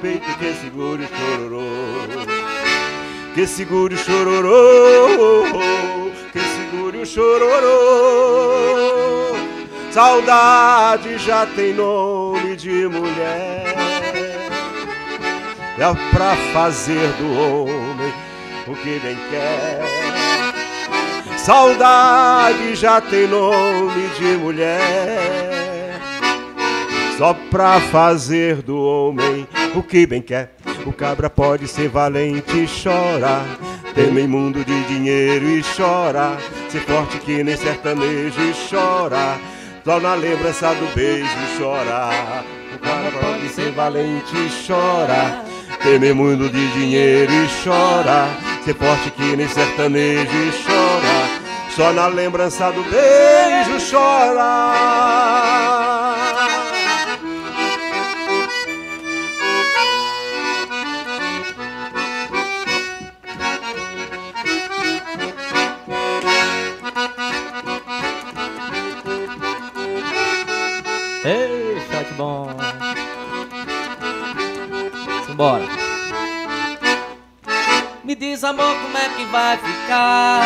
peito que segure o chororô. Que segure o chororô, que segure o chororô. Saudade já tem nome de mulher. É pra fazer do homem o que bem quer. Saudade já tem nome de mulher. Só pra fazer do homem o que bem quer. O cabra pode ser valente e chorar. Teme mundo de dinheiro e chora. Ser forte que nem sertanejo e chora. Só na lembrança do beijo chora. O cabra pode ser valente e chora. Temer muito de dinheiro e chora. Ser forte que nem sertanejo e chora. Só na lembrança do beijo chora. Simbora. Me diz, amor, como é que vai ficar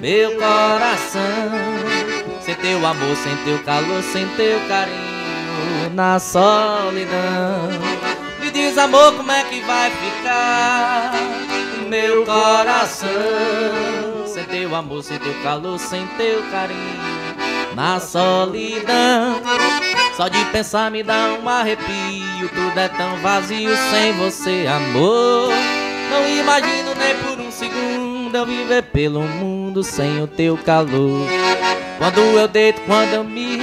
meu coração? Sem teu amor, sem teu calor, sem teu carinho na solidão. Me diz, amor, como é que vai ficar meu coração? Sem teu amor, sem teu calor, sem teu carinho na solidão. Só de pensar me dá um arrepio, tudo é tão vazio sem você, amor. Não imagino nem por um segundo eu viver pelo mundo sem o teu calor. Quando eu deito, quando eu me,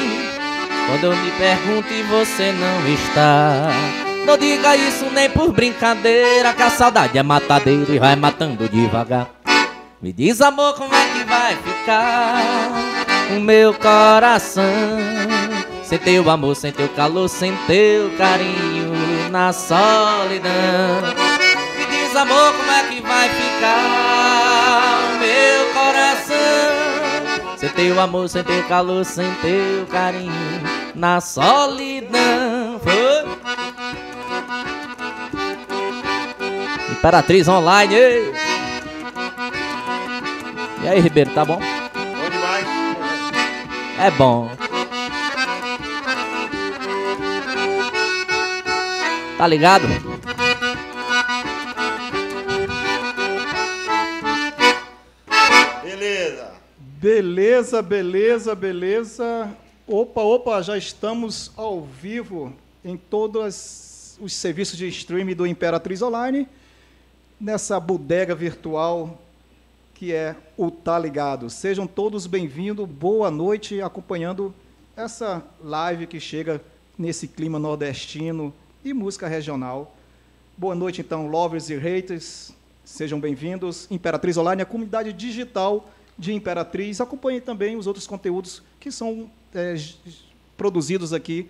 quando eu me pergunto e você não está. Não diga isso nem por brincadeira, que a saudade é matadeira e vai matando devagar. Me diz, amor, como é que vai ficar? o meu coração. Sem teu amor, sem teu calor, sem teu carinho na solidão. Me diz, amor, como é que vai ficar o meu coração? Sem teu amor, sem teu calor, sem teu carinho na solidão. Foi? Imperatriz Online. Ei. E aí, Ribeiro, tá bom? É bom. Tá ligado? Beleza. Beleza, beleza, beleza. Opa, opa, já estamos ao vivo em todos os serviços de streaming do Imperatriz Online, nessa bodega virtual que é o Tá Ligado. Sejam todos bem-vindos, boa noite, acompanhando essa live que chega nesse clima nordestino e música regional. Boa noite, então, lovers e haters, sejam bem-vindos. Imperatriz Online, a comunidade digital de Imperatriz. Acompanhe também os outros conteúdos que são é, produzidos aqui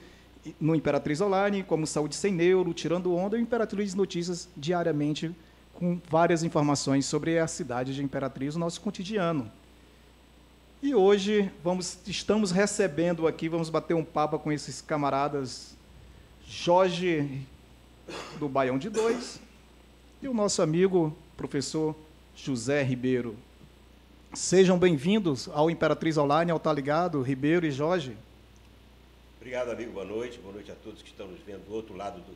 no Imperatriz Online, como Saúde Sem Neuro, Tirando Onda e Imperatriz Notícias diariamente com várias informações sobre a cidade de Imperatriz, o nosso cotidiano. E hoje vamos, estamos recebendo aqui, vamos bater um papo com esses camaradas Jorge do Baião de Dois e o nosso amigo professor José Ribeiro. Sejam bem-vindos ao Imperatriz Online, ao Tá Ligado, Ribeiro e Jorge. Obrigado, amigo. Boa noite. Boa noite a todos que estão nos vendo do outro lado do,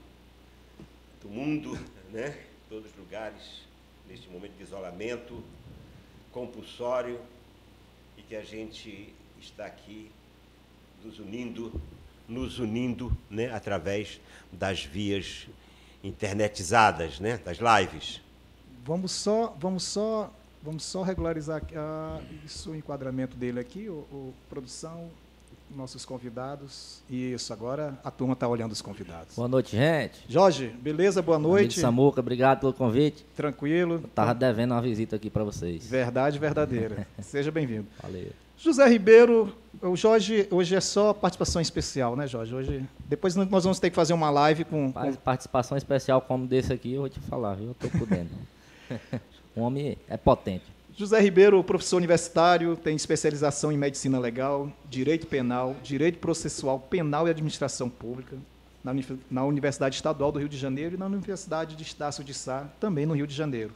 do mundo, né? todos os lugares, neste momento de isolamento compulsório, e que a gente está aqui nos unindo, nos unindo né, através das vias internetizadas, né, das lives. Vamos só, vamos só, vamos só regularizar uh, isso, o enquadramento dele aqui, o, o produção nossos convidados. Isso, agora a turma está olhando os convidados. Boa noite, gente. Jorge, beleza? Boa noite. Amigo Samuca, obrigado pelo convite. Tranquilo. Estava devendo uma visita aqui para vocês. Verdade verdadeira. Seja bem-vindo. Valeu. José Ribeiro, o Jorge, hoje é só participação especial, né, Jorge? Hoje, depois nós vamos ter que fazer uma live com. Participação especial como desse aqui, eu vou te falar, viu? Eu tô podendo. o homem é potente. José Ribeiro, professor universitário, tem especialização em medicina legal, direito penal, direito processual penal e administração pública. na, na Universidade Estadual do Rio de Janeiro e na Universidade de Estácio de Sá, também no Rio de Janeiro.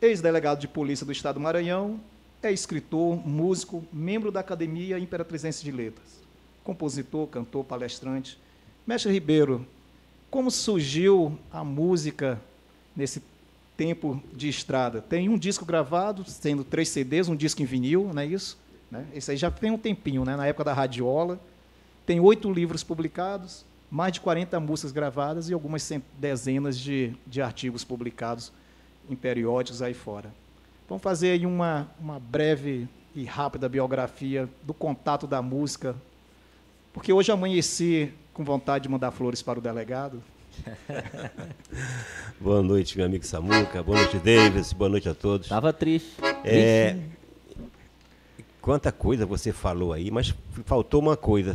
Ex-delegado de Polícia do Estado do Maranhão, é escritor, músico, membro da Academia Imperatrizense de Letras, compositor, cantor, palestrante. Mestre Ribeiro, como surgiu a música nesse tempo de estrada? Tem um disco gravado, sendo três CDs, um disco em vinil, não é isso? Né? Esse aí já tem um tempinho, né? na época da radiola. Tem oito livros publicados, mais de 40 músicas gravadas e algumas dezenas de, de artigos publicados em periódicos aí fora. Vamos fazer aí uma, uma breve e rápida biografia do contato da música, porque hoje amanheci com vontade de mandar flores para o delegado. boa noite, meu amigo Samuca. Boa noite, Davis. Boa noite a todos. Tava triste. É, quanta coisa você falou aí, mas faltou uma coisa.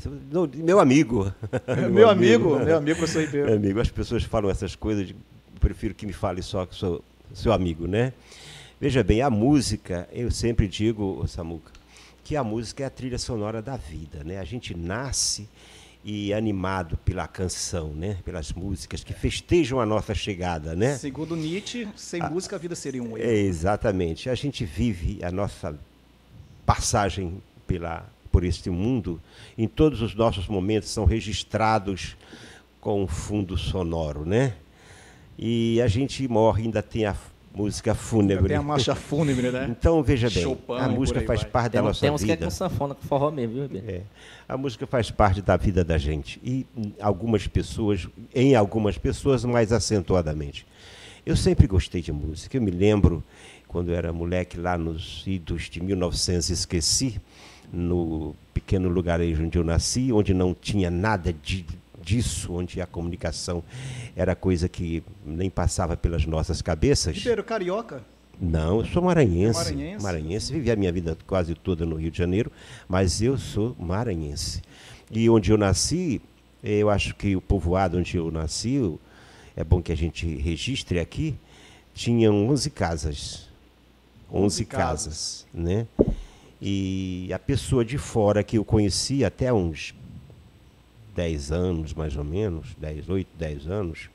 Meu amigo. meu, meu amigo, meu amigo, professor Ribeiro. Meu amigo, as pessoas falam essas coisas, eu prefiro que me fale só que sou seu amigo, né? Veja bem, a música, eu sempre digo, Samuca, que a música é a trilha sonora da vida, né? A gente nasce e animado pela canção, né? Pelas músicas que festejam a nossa chegada, né? Segundo Nietzsche, sem a, música a vida seria um erro. É, exatamente. A gente vive a nossa passagem pela por este mundo, em todos os nossos momentos são registrados com um fundo sonoro, né? E a gente morre ainda tem a música fúnebre. Tem a marcha fúnebre, né? Então, veja bem, Chopin, a música faz vai. parte tem, da nossa tem vida. Temos que é com sanfona, com forró mesmo, viu, é. A música faz parte da vida da gente. E algumas pessoas, em algumas pessoas, mais acentuadamente. Eu sempre gostei de música. Eu me lembro, quando eu era moleque, lá nos idos de 1900, esqueci, no pequeno lugarejo onde eu nasci, onde não tinha nada de disso, onde a comunicação era coisa que nem passava pelas nossas cabeças. Ribeiro, carioca? Não, eu sou maranhense. É maranhense. Maranhense, vivi a minha vida quase toda no Rio de Janeiro, mas eu sou maranhense. E onde eu nasci, eu acho que o povoado onde eu nasci, é bom que a gente registre aqui, tinha 11 casas. 11, 11 casas, casas, né? E a pessoa de fora que eu conhecia até uns 10 anos, mais ou menos, 10, 8, 10 anos,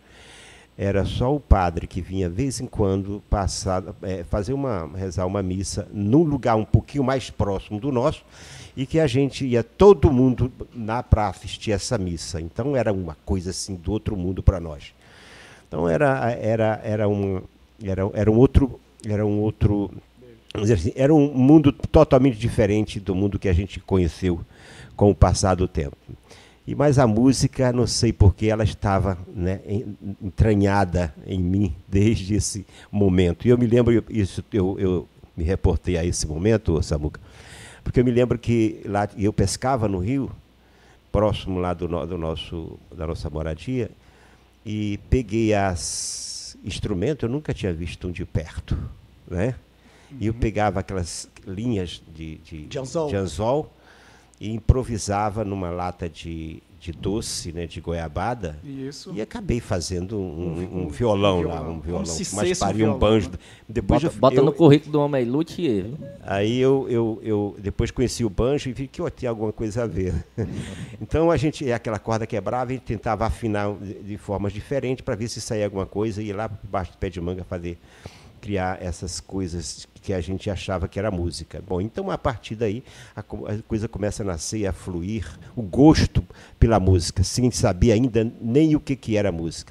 era só o padre que vinha, de vez em quando, passar, é, fazer uma, rezar uma missa num lugar um pouquinho mais próximo do nosso, e que a gente ia todo mundo na para assistir essa missa. Então era uma coisa assim do outro mundo para nós. Então era era era um era, era um outro era um outro assim, era um mundo totalmente diferente do mundo que a gente conheceu com o passar do tempo. E mas a música, não sei porque ela estava né, entranhada em mim desde esse momento. E eu me lembro isso, eu, eu me reportei a esse momento, Samuca, porque eu me lembro que lá eu pescava no rio, próximo lá do, do nosso da nossa moradia, e peguei as instrumentos, eu nunca tinha visto um de perto, né? E eu uhum. pegava aquelas linhas de, de, de anzol, de anzol e improvisava numa lata de, de doce, né, de goiabada. Isso. E acabei fazendo um, um, um violão, lá, um violão. Mas paria um banjo. Né? Depois bota, eu, bota eu, no currículo do homem luthier. Aí eu, eu, eu depois conheci o banjo e vi que eu tinha alguma coisa a ver. então a gente, é aquela corda quebrava, a gente tentava afinar de, de formas diferentes para ver se saía alguma coisa e ir lá debaixo do pé de manga fazer criar essas coisas que a gente achava que era música. Bom, então a partir daí a, a coisa começa a nascer, a fluir, o gosto pela música, sem saber ainda nem o que, que era música.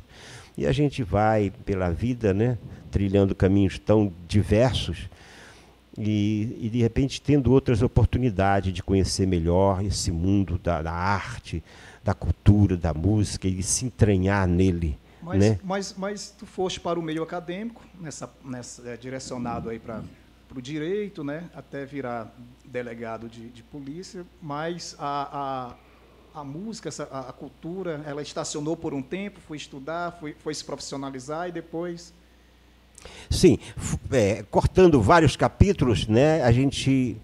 E a gente vai pela vida, né, trilhando caminhos tão diversos e, e de repente tendo outras oportunidades de conhecer melhor esse mundo da, da arte, da cultura, da música e se entranhar nele mas, né? mas, mas tu foste para o meio acadêmico, nessa, nessa, é, direcionado aí para o direito, né? até virar delegado de, de polícia, mas a, a, a música, essa, a, a, cultura, ela estacionou por um tempo, foi estudar, foi, foi se profissionalizar e depois... Sim, é, cortando vários capítulos, né, a gente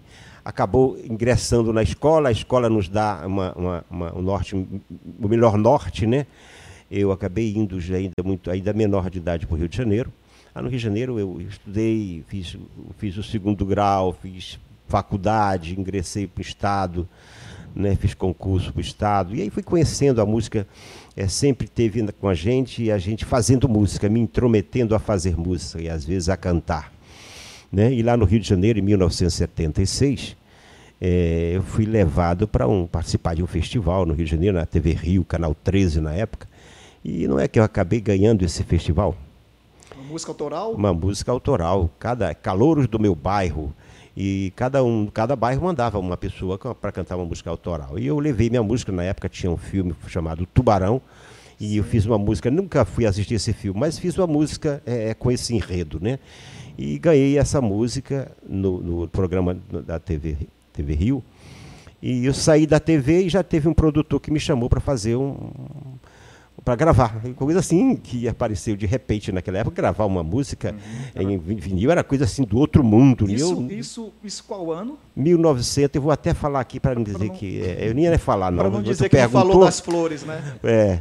acabou ingressando na escola, a escola nos dá uma, uma, uma, um norte, o melhor norte, né? eu acabei indo já ainda muito ainda menor de idade para o Rio de Janeiro. Lá no Rio de Janeiro eu estudei, fiz, fiz o segundo grau, fiz faculdade, ingressei para o Estado, né, fiz concurso para o Estado, e aí fui conhecendo a música é, sempre teve com a gente e a gente fazendo música, me intrometendo a fazer música e às vezes a cantar. Né? E lá no Rio de Janeiro, em 1976, é, eu fui levado para um, participar de um festival no Rio de Janeiro, na TV Rio, Canal 13 na época. E não é que eu acabei ganhando esse festival. Música autoral? Uma música autoral. Cada calouros do meu bairro, e cada um, cada bairro mandava uma pessoa para cantar uma música autoral. E eu levei minha música, na época tinha um filme chamado Tubarão, e eu fiz uma música, nunca fui assistir esse filme, mas fiz uma música é, é com esse enredo, né? E ganhei essa música no, no programa da TV, TV Rio. E eu saí da TV e já teve um produtor que me chamou para fazer um, para gravar. Coisa assim que apareceu de repente naquela época, gravar uma música uhum, em vinil era coisa assim do outro mundo. Isso, eu, isso, isso qual ano? 1900, eu vou até falar aqui para não dizer não, que. É, eu nem ia falar, não. Para não dizer que falou das flores, né? É.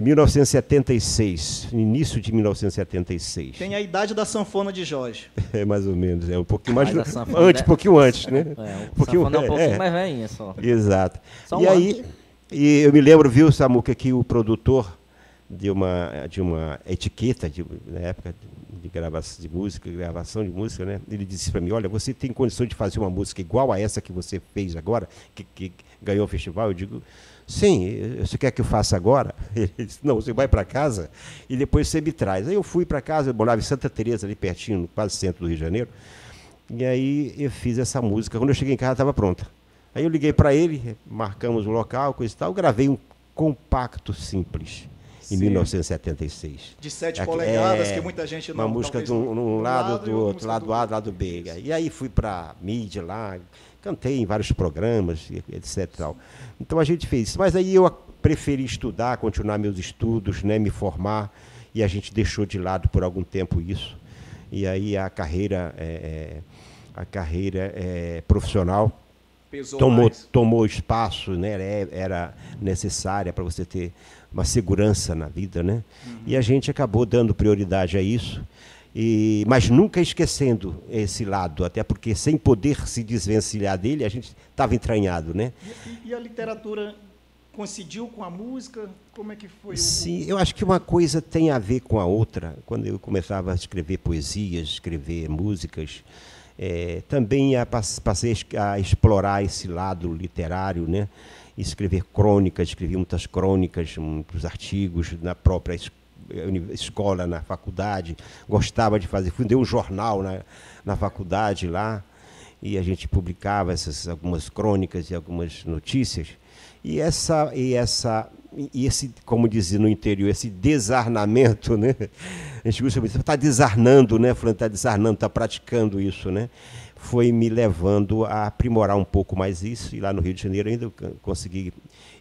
1976, início de 1976. Tem a idade da sanfona de Jorge. É mais ou menos, é um pouquinho mais antes, um pouquinho antes, né? É, um pouquinho, é um pouquinho é, mais velhinha só. Exato. Só um e ano. aí e eu me lembro, viu, Samuca, que o produtor de uma, de uma etiqueta, de, na época de gravação de música, gravação de música, né? Ele disse para mim, olha, você tem condição de fazer uma música igual a essa que você fez agora, que, que ganhou o festival? Eu digo, sim, você quer que eu faça agora? Ele disse, não, você vai para casa e depois você me traz. Aí eu fui para casa, eu morava em Santa Teresa ali pertinho, quase centro do Rio de Janeiro, e aí eu fiz essa música. Quando eu cheguei em casa, estava pronta. Aí eu liguei para ele, marcamos o local, coisa e tal, gravei um compacto simples. Sim. Em 1976. De 7 é, polegadas, é, que muita gente não Uma música de um, um lado, lado do outro, lado A, lado B. E aí fui para mídia lá, cantei em vários programas, etc. Tal. Então a gente fez isso. Mas aí eu preferi estudar, continuar meus estudos, né, me formar, e a gente deixou de lado por algum tempo isso. E aí a carreira, é a carreira é, profissional Pesou tomou, mais. tomou espaço, né? era necessária para você ter uma segurança na vida. Né? Uhum. E a gente acabou dando prioridade a isso, e, mas nunca esquecendo esse lado, até porque sem poder se desvencilhar dele, a gente estava entranhado. Né? E, e, a literatura coincidiu com a música? Como é que foi? Sim, o... eu acho que uma coisa tem a ver com a outra. Quando eu começava a escrever poesias, escrever músicas, é, também a, passei a explorar esse lado literário, né? escrever crônicas, escrevi muitas crônicas, muitos artigos na própria escola, na faculdade. Gostava de fazer, fundei um jornal na, na faculdade lá, e a gente publicava essas algumas crônicas e algumas notícias. E essa, e essa e esse, como dizia no interior, esse desarnamento, né? A gente usa muito, está desarnando, né? Fulano está desarnando, está praticando isso, né? Foi me levando a aprimorar um pouco mais isso. E lá no Rio de Janeiro ainda consegui.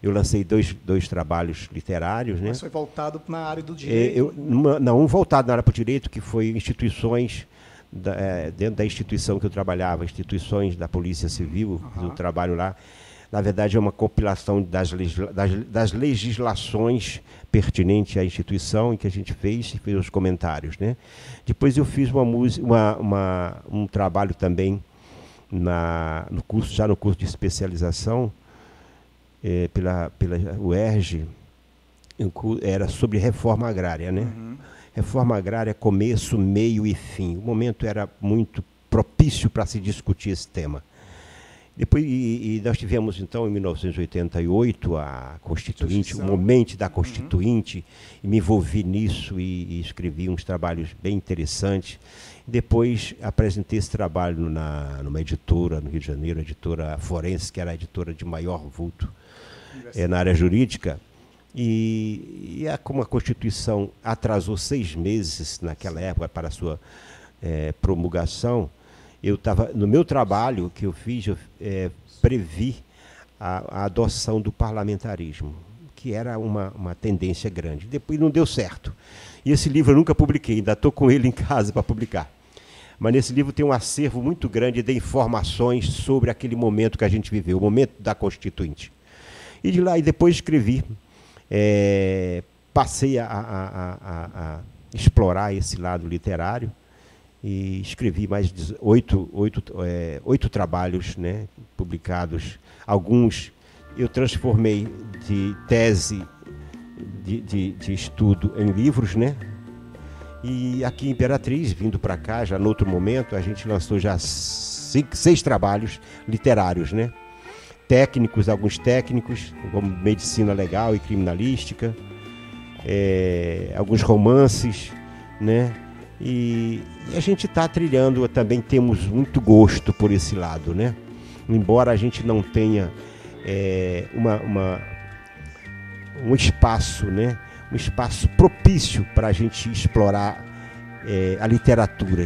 Eu lancei dois, dois trabalhos literários, né? Mas foi voltado na área do direito? É, eu, não, um voltado na área para o direito, que foi instituições da, é, dentro da instituição que eu trabalhava, instituições da Polícia Civil, uhum. do trabalho lá na verdade, é uma compilação das, das, das, legislações pertinentes à instituição em que a gente fez e fez os comentários. Né? Depois eu fiz uma, uma, uma um trabalho também na, no curso, já no curso de especialização é, pela, pela UERJ, era sobre reforma agrária. Né? Uhum. Reforma agrária, começo, meio e fim. O momento era muito propício para se discutir esse tema. Depois, e, e, nós tivemos, então, em 1988, a Constituinte, o momento da Constituinte, uhum. e me envolvi nisso e, e, escrevi uns trabalhos bem interessantes. Depois apresentei esse trabalho na, numa editora no Rio de Janeiro, a editora Forense, que era a editora de maior vulto é, na área jurídica. E, e a, como a Constituição atrasou seis meses naquela época para a sua é, promulgação, eu estava no meu trabalho que eu fiz, eu é, previ a, a, adoção do parlamentarismo, que era uma, uma tendência grande. Depois não deu certo. E esse livro eu nunca publiquei, ainda estou com ele em casa para publicar. Mas nesse livro tem um acervo muito grande de informações sobre aquele momento que a gente viveu, o momento da Constituinte. E de lá, e depois escrevi, é, passei a, a, a, a explorar esse lado literário e escrevi mais de oito, oito, é, oito trabalhos né, publicados. Alguns eu transformei de tese de, de, de estudo em livros, né? E aqui em Imperatriz, vindo para cá, já no outro momento, a gente lançou já cinco, seis trabalhos literários, né? Técnicos, alguns técnicos, como medicina legal e criminalística, é, alguns romances, né? E, e a gente está trilhando, também temos muito gosto por esse lado, né? Embora a gente não tenha é, uma, uma, um espaço, né? um espaço propício para a gente explorar é, a literatura,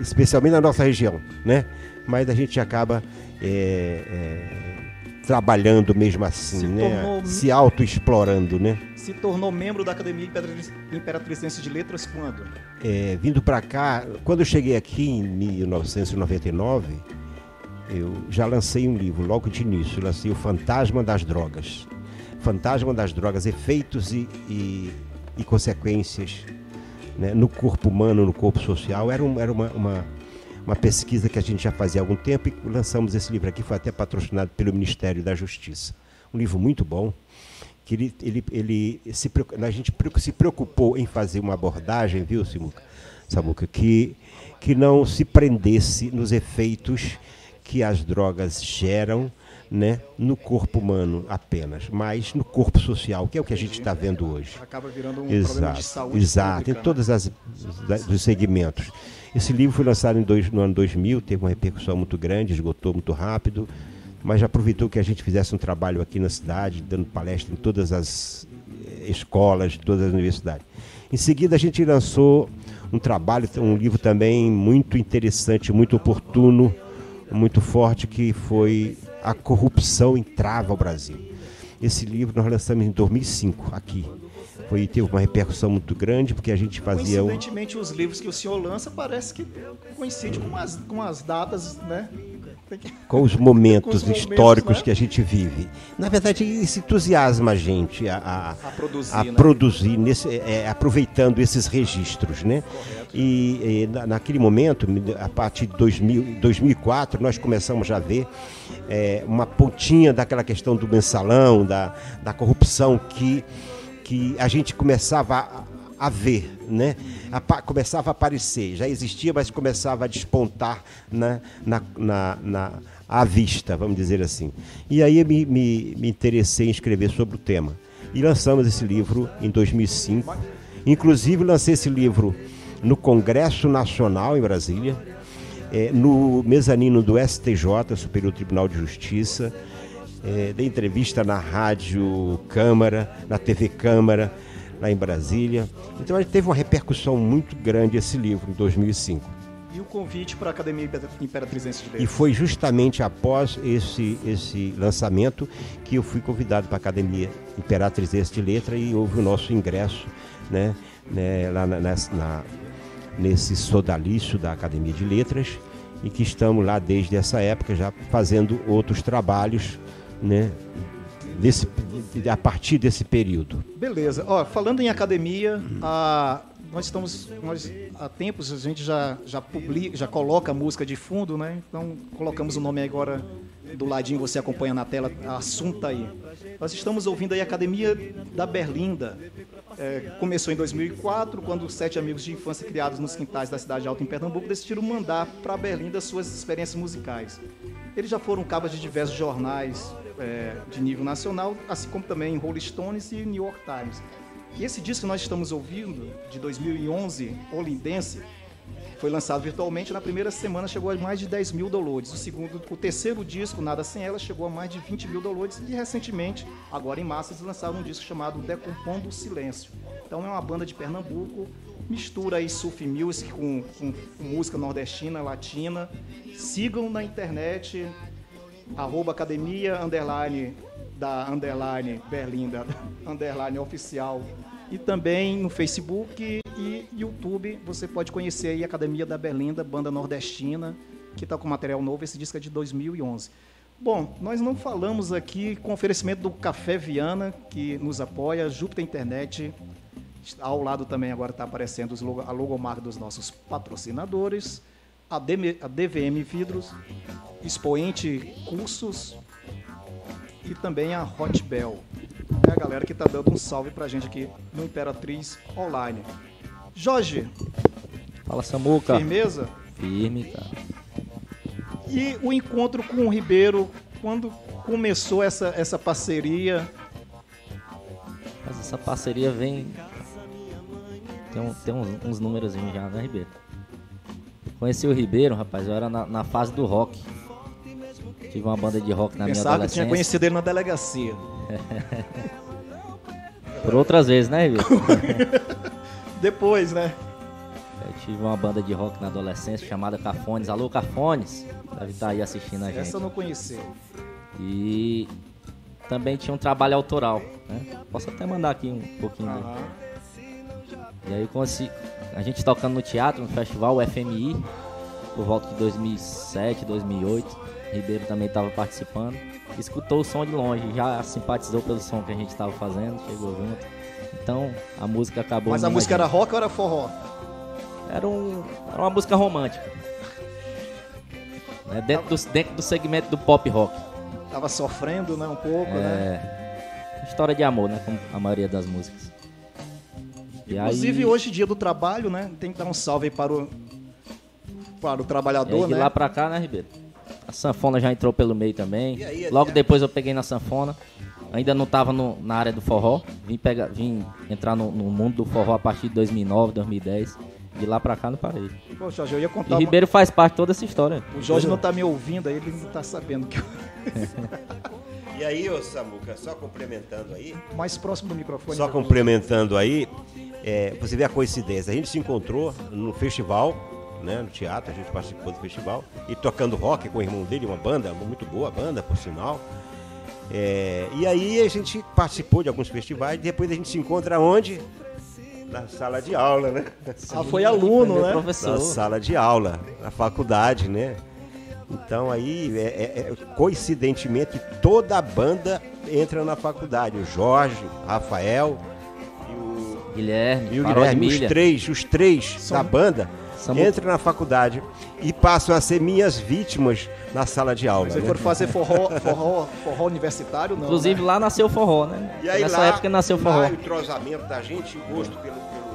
especialmente na nossa região, né? Mas a gente acaba é, é trabalhando mesmo assim, se né? Tornou... Se autoexplorando, né? Se tornou membro da Academia Imperatrizense de Letras quando? É, vindo para cá, quando eu cheguei aqui em 1999, eu já lancei um livro, logo de início, lancei O Fantasma das Drogas fantasma das drogas, efeitos e, e, e consequências né, no corpo humano, no corpo social. Era, um, era uma, uma, uma, pesquisa que a gente já fazia há algum tempo e lançamos esse livro aqui, foi até patrocinado pelo Ministério da Justiça. Um livro muito bom, que ele, ele, ele se, a gente se preocupou em fazer uma abordagem, viu, Simuca, Samuca, que, que não se prendesse nos efeitos que as drogas geram né, no corpo humano apenas, mas no corpo social, que é o que a gente está vendo hoje. Acaba virando um exato, problema de saúde Exato, pública, em todos os segmentos. Esse livro foi lançado dois, no ano 2000, teve uma repercussão muito grande, esgotou muito rápido, mas aproveitou que a gente fizesse um trabalho aqui na cidade, dando palestra em todas as eh, escolas, todas as universidades. Em seguida, a gente lançou um trabalho, um livro também muito interessante, muito oportuno, muito forte, que foi a corrupção entrava ao Brasil. Esse livro nós lançamos em 2005 aqui. Foi, teve uma repercussão muito grande, porque a gente fazia. Coincidentemente, os livros que o senhor lança parece que coincidem com as, com as datas, né? Com os momentos com os históricos momentos, né? que a gente vive. Na verdade, isso entusiasma a gente a, a, a produzir, a né? produzir nesse, é, aproveitando esses registros. Né? E, e, naquele momento, a partir de 2000, 2004, nós começamos já a ver é, uma pontinha daquela questão do mensalão, da, da corrupção que, que a gente começava a, ver, né? Começava a aparecer, já existia, mas começava a despontar na, na, na, na à vista, vamos dizer assim. E aí me, me, me interessei em escrever sobre o tema. E lançamos esse livro em 2005. Inclusive lancei esse livro no Congresso Nacional em Brasília, é, no mezanino do STJ, Superior Tribunal de Justiça, é, dei entrevista na Rádio Câmara, na TV Câmara, lá em Brasília. Então gente teve uma repercussão muito grande esse livro em 2005. E o convite para a Academia Imperatrizense de Letras? E foi justamente após esse, esse lançamento que eu fui convidado para a Academia Imperatrizense de Letras e houve o nosso ingresso né, né, lá na, na, nesse sodalício da Academia de Letras e que estamos lá desde essa época já fazendo outros trabalhos, né? Desse, a partir desse período. Beleza. Ó, falando em academia, a, nós estamos nós, há tempos a gente já já publica, já coloca a música de fundo, né? Então colocamos o nome agora do ladinho, você acompanha na tela, assunto aí. Nós estamos ouvindo aí a Academia da Berlinda, é, começou em 2004, quando sete amigos de infância criados nos quintais da cidade alta em Pernambuco decidiram mandar para Berlim suas experiências musicais. Eles já foram capas de diversos jornais é, de nível nacional, assim como também Rolling Stones e New York Times. E esse disco que nós estamos ouvindo, de 2011, Olindense, foi lançado virtualmente, na primeira semana chegou a mais de 10 mil downloads. O segundo, o terceiro disco, Nada Sem Ela, chegou a mais de 20 mil downloads. E recentemente, agora em massa, eles lançaram um disco chamado Decompondo o Silêncio. Então é uma banda de Pernambuco, mistura aí surf music com, com, com música nordestina, latina. Sigam na internet, arroba academia, underline, da underline Berlinda, underline oficial e também no Facebook e YouTube você pode conhecer aí a Academia da Berlinda, banda nordestina, que está com material novo. Esse disco é de 2011. Bom, nós não falamos aqui com oferecimento do Café Viana, que nos apoia, Júpiter Internet. Ao lado também agora está aparecendo a logomarca dos nossos patrocinadores, a, DVM Vidros, Expoente Cursos e também a Hot Bell. É a galera que tá dando um salve pra gente aqui no Imperatriz Online. Jorge, Fala, Samuca. firmeza? Firme, cara. E o encontro com o Ribeiro, quando começou essa, essa parceria? Mas essa parceria vem. Tem, um- tem uns, uns números já, né, Ribeiro? Conheci o Ribeiro, rapaz, eu era na, na fase do rock. Tive uma banda de rock na minha Pensava que tinha adolescência. conhecido ele na delegacia. Por outras vezes, né, Ribeiro? Depois, né? Eu tive uma banda de rock na adolescência chamada Cafones. Alô, Cafones! Deve estar aí assistindo a gente. Essa eu não conhecia. E também tinha um trabalho autoral, né? Posso até mandar aqui um pouquinho dele. E aí consegui, a gente tocando no teatro, no festival o FMI, por volta de 2007, 2008. Ribeiro também estava participando. Escutou o som de longe, já simpatizou pelo som que a gente estava fazendo, chegou junto. Então a música acabou. Mas a música era gente. rock ou era forró? Era, um, era uma música romântica. Né? Dentro, do, dentro do segmento do pop rock. Tava sofrendo, né? Um pouco, né? É, história de amor, né? Como a maioria das músicas. E Inclusive, aí, hoje, dia do trabalho, né? Tem que dar um salve aí para o, para o E trabalhador, aí, de né? lá pra cá, né, Ribeiro? A sanfona já entrou pelo meio também. E aí, Logo é- depois eu peguei na sanfona. Ainda não tava no- na área do forró. Vim, pegar, vim entrar no, no mundo do forró a partir de 2009, 2010. De lá pra cá não parei. Pô, Jorge, eu ia E contar. uma- Ribeiro faz parte de toda essa história. O Jorge não tá me ouvindo aí, ele não tá sabendo que eu... E aí, ô Samuca, só complementando aí, mais próximo do microfone. só complementando aí, é, você vê a coincidência. A gente se encontrou no festival, né, no teatro, a gente participou do festival, e tocando rock com o irmão dele, uma banda, muito boa a banda, por sinal. É, e aí a gente participou de alguns festivais, depois a gente se encontra onde? Na sala de aula, né? Ah, foi aluno, né? professor. Na sala de aula, na faculdade, né? Então aí, é- é- é- coincidentemente, toda a banda entra na faculdade. O Jorge, o Rafael Guilherme, e o Farol Guilherme. Os três, os três São- da banda São- entram na faculdade e passam a ser minhas vítimas na sala de aula. Vocês né? foram fazer forró, forró, forró universitário, não? Inclusive né? lá nasceu o forró, né? E aí Nessa lá, época nasceu o lá forró. o entrosamento da gente, o gosto pelo, pelo-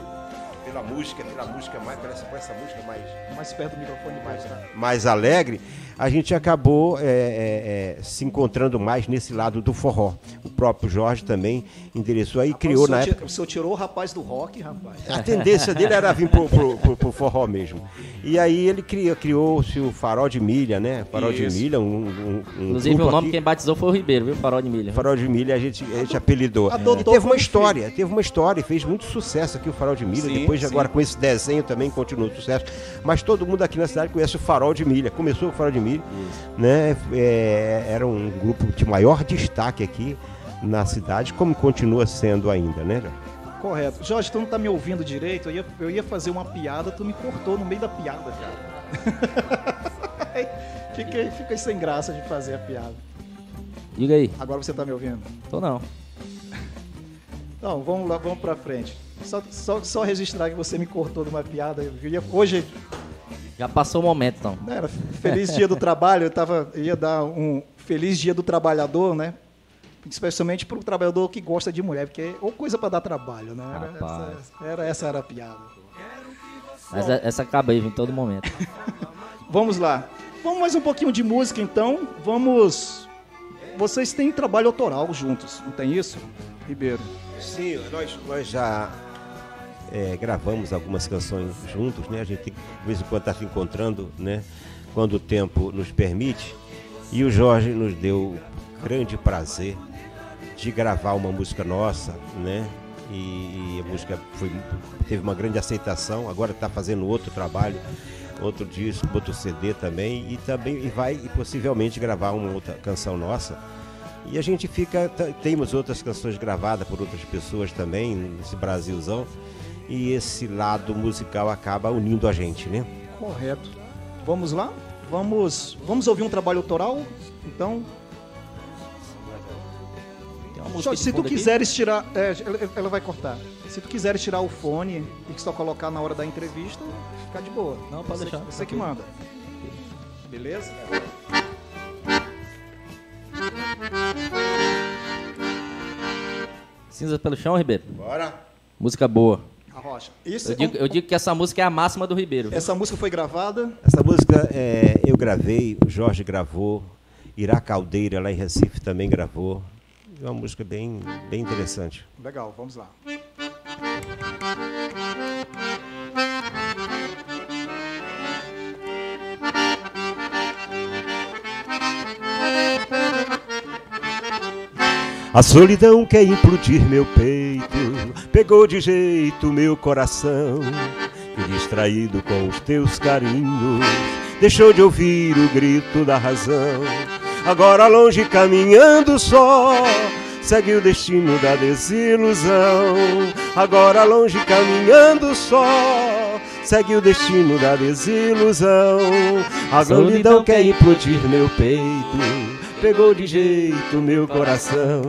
pela música, pela música mais, essa, por essa música mais Mais perto do microfone, mais, tá? mais alegre, a gente acabou é, é, é, se encontrando mais nesse lado do forró. O próprio Jorge também endereçou aí, criou o senhor na época. O senhor tirou o rapaz do rock, rapaz. A tendência dele era vir pro, pro, pro- pro forró mesmo. E aí ele criou- criou-se o Farol de Milha, né? Farol Isso. de Milha, um, um, um Inclusive grupo o nome aqui. quem batizou foi o Ribeiro, viu? Farol de Milha. Farol de Milha a gente, a gente apelidou. adotou E teve uma história, teve uma história, e fez muito sucesso aqui o Farol de Milha. Sim, Depois de sim. agora com esse desenho também continuou o sucesso. Mas todo mundo aqui na cidade conhece o Farol de Milha. Começou com o Farol de Né? É, era um grupo de maior destaque aqui na cidade, como continua sendo ainda, né? Correto. Jorge, tu não tá me ouvindo direito? Eu ia, eu ia fazer uma piada, tu me cortou no meio da piada, cara. fiquei, fiquei sem graça de fazer a piada. Diga aí. Agora você tá me ouvindo? Tô não. Então, vamos lá, vamos pra frente. Só, só, só registrar que você me cortou numa piada. Eu ia- hoje, Já passou o momento, então. era feliz dia do trabalho, eu tava, ia dar um feliz dia do trabalhador, né? Especialmente para o trabalhador que gosta de mulher, porque ou coisa para dar trabalho, né? Era essa, era, essa era a piada. Mas é- essa acaba aí em todo momento. Vamos lá. Vamos mais um pouquinho de música, então. Vamos. Vocês têm trabalho autoral juntos, não tem isso, Ribeiro? Sim, nós, nós já é, gravamos algumas canções juntos, né? A gente de vez em quando está se encontrando, né? Quando o tempo nos permite. E o Jorge nos deu grande prazer de gravar uma música nossa, né? E, e a música foi, teve uma grande aceitação. Agora está fazendo outro trabalho, outro disco, outro CD também. E também e vai e possivelmente gravar uma outra canção nossa. E a gente fica. Temos outras canções gravadas por outras pessoas também, nesse Brasilzão. E esse lado musical acaba unindo a gente, né? Correto. Vamos lá? Vamos, vamos ouvir um trabalho autoral? Então, de se tu fundo aqui? quiseres tirar. é, ela, vai cortar. Se tu quiseres tirar o fone e só colocar na hora da entrevista, fica de boa. Não, pode você, deixar, Você que manda. Beleza? Cinza pelo chão, Ribeiro. Bora. Música boa. Rocha. Isso Eu digo, eu digo que essa música é a máxima do Ribeiro. viu? Essa música foi gravada. Essa música é, eu gravei, o Jorge gravou, Ira Caldeira lá em Recife também gravou. É uma música bem, bem interessante. Legal, vamos lá. A solidão quer implodir meu peito, pegou de jeito meu coração. E distraído com os teus carinhos, deixou de ouvir o grito da razão. Agora longe caminhando só, segue o destino da desilusão. Agora longe caminhando só, segue o destino da desilusão. A solidão quer implodir meu peito, pegou de jeito meu coração.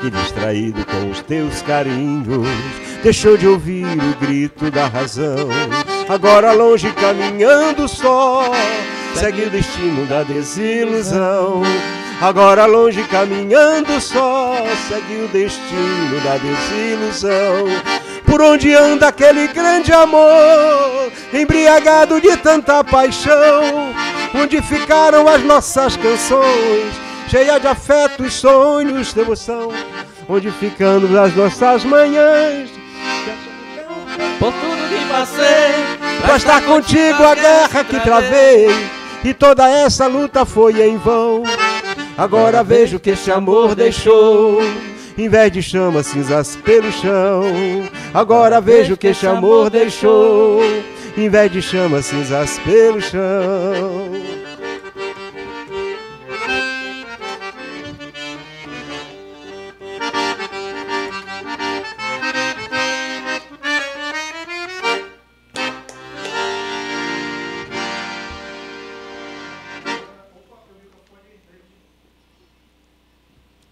Que distraído com os teus carinhos, deixou de ouvir o grito da razão. Agora longe caminhando só, segue o destino da desilusão. Agora longe caminhando só, segue o destino da desilusão. Por onde anda aquele grande amor, embriagado de tanta paixão? Onde ficaram as nossas canções, cheias de afetos, sonhos, devoção? Onde ficando as nossas manhãs? Por tudo que passei, Pra estar contigo a guerra que travei. E toda essa luta foi em vão. Agora vejo que esse amor deixou. Em vez de chama cinzas pelo chão. Agora vejo que esse amor deixou Em vez de chama cinzas pelo chão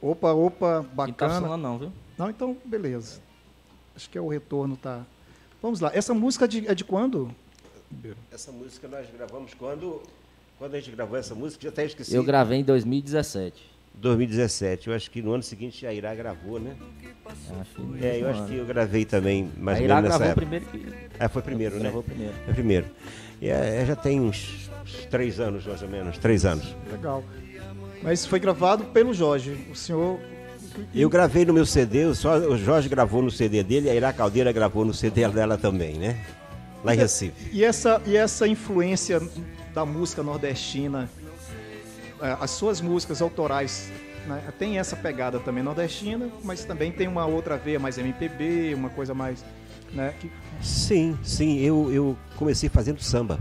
Opa, opa, Não tá bacana. não, viu? Não, então, beleza. Acho que é o retorno, tá. Vamos lá. Essa música é de, é de quando? Essa música nós gravamos quando... Quando a gente gravou essa música, já até esqueci. Eu gravei em 2017. 2017. Eu acho que no ano seguinte a Irá gravou, né? Acho É, eu acho que eu gravei também, mais a ou Irá menos nessa gravou época. primeiro que... É, foi primeiro, né? Gravou primeiro. É primeiro. E é, já tem uns, uns três anos, mais ou menos. Três anos. Legal. Mas foi gravado pelo Jorge. O senhor. Eu gravei no meu CD, só o Jorge gravou no CD dele e a Ira Caldeira gravou no CD dela também, né? Lá em Recife. E essa, e essa influência da música nordestina, é, as suas músicas autorais, né, tem essa pegada também nordestina, mas também tem uma outra veia mais MPB, uma coisa mais. Né, que- Sim, sim, eu, eu comecei fazendo samba.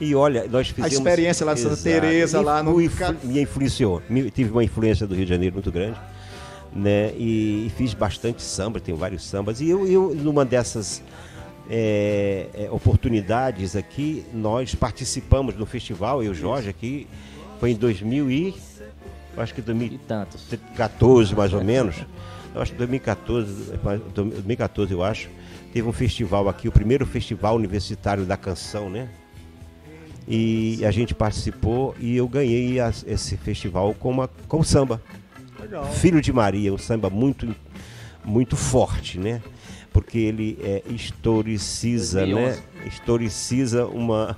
E olha, nós fizemos... experiência lá de Santa. Teresa, lá no- Me influenciou, me- tive uma influência do Rio de Janeiro muito grande, né? E, e fiz bastante samba, tenho vários sambas. E eu, eu numa dessas é, é, oportunidades aqui, nós participamos do festival, eu e o Jorge aqui, foi em 2000 e... Acho que 2000, E tantos. 2014 mais ou menos. Eu acho que 2014, mais- 2014 eu acho, teve um festival aqui, o primeiro festival universitário da canção, né? E a gente participou e eu ganhei esse festival com, uma, com samba. Legal. Filho de Maria, um samba muito, muito forte, né? Porque ele é, historiciza, 2011. né? Historiciza uma,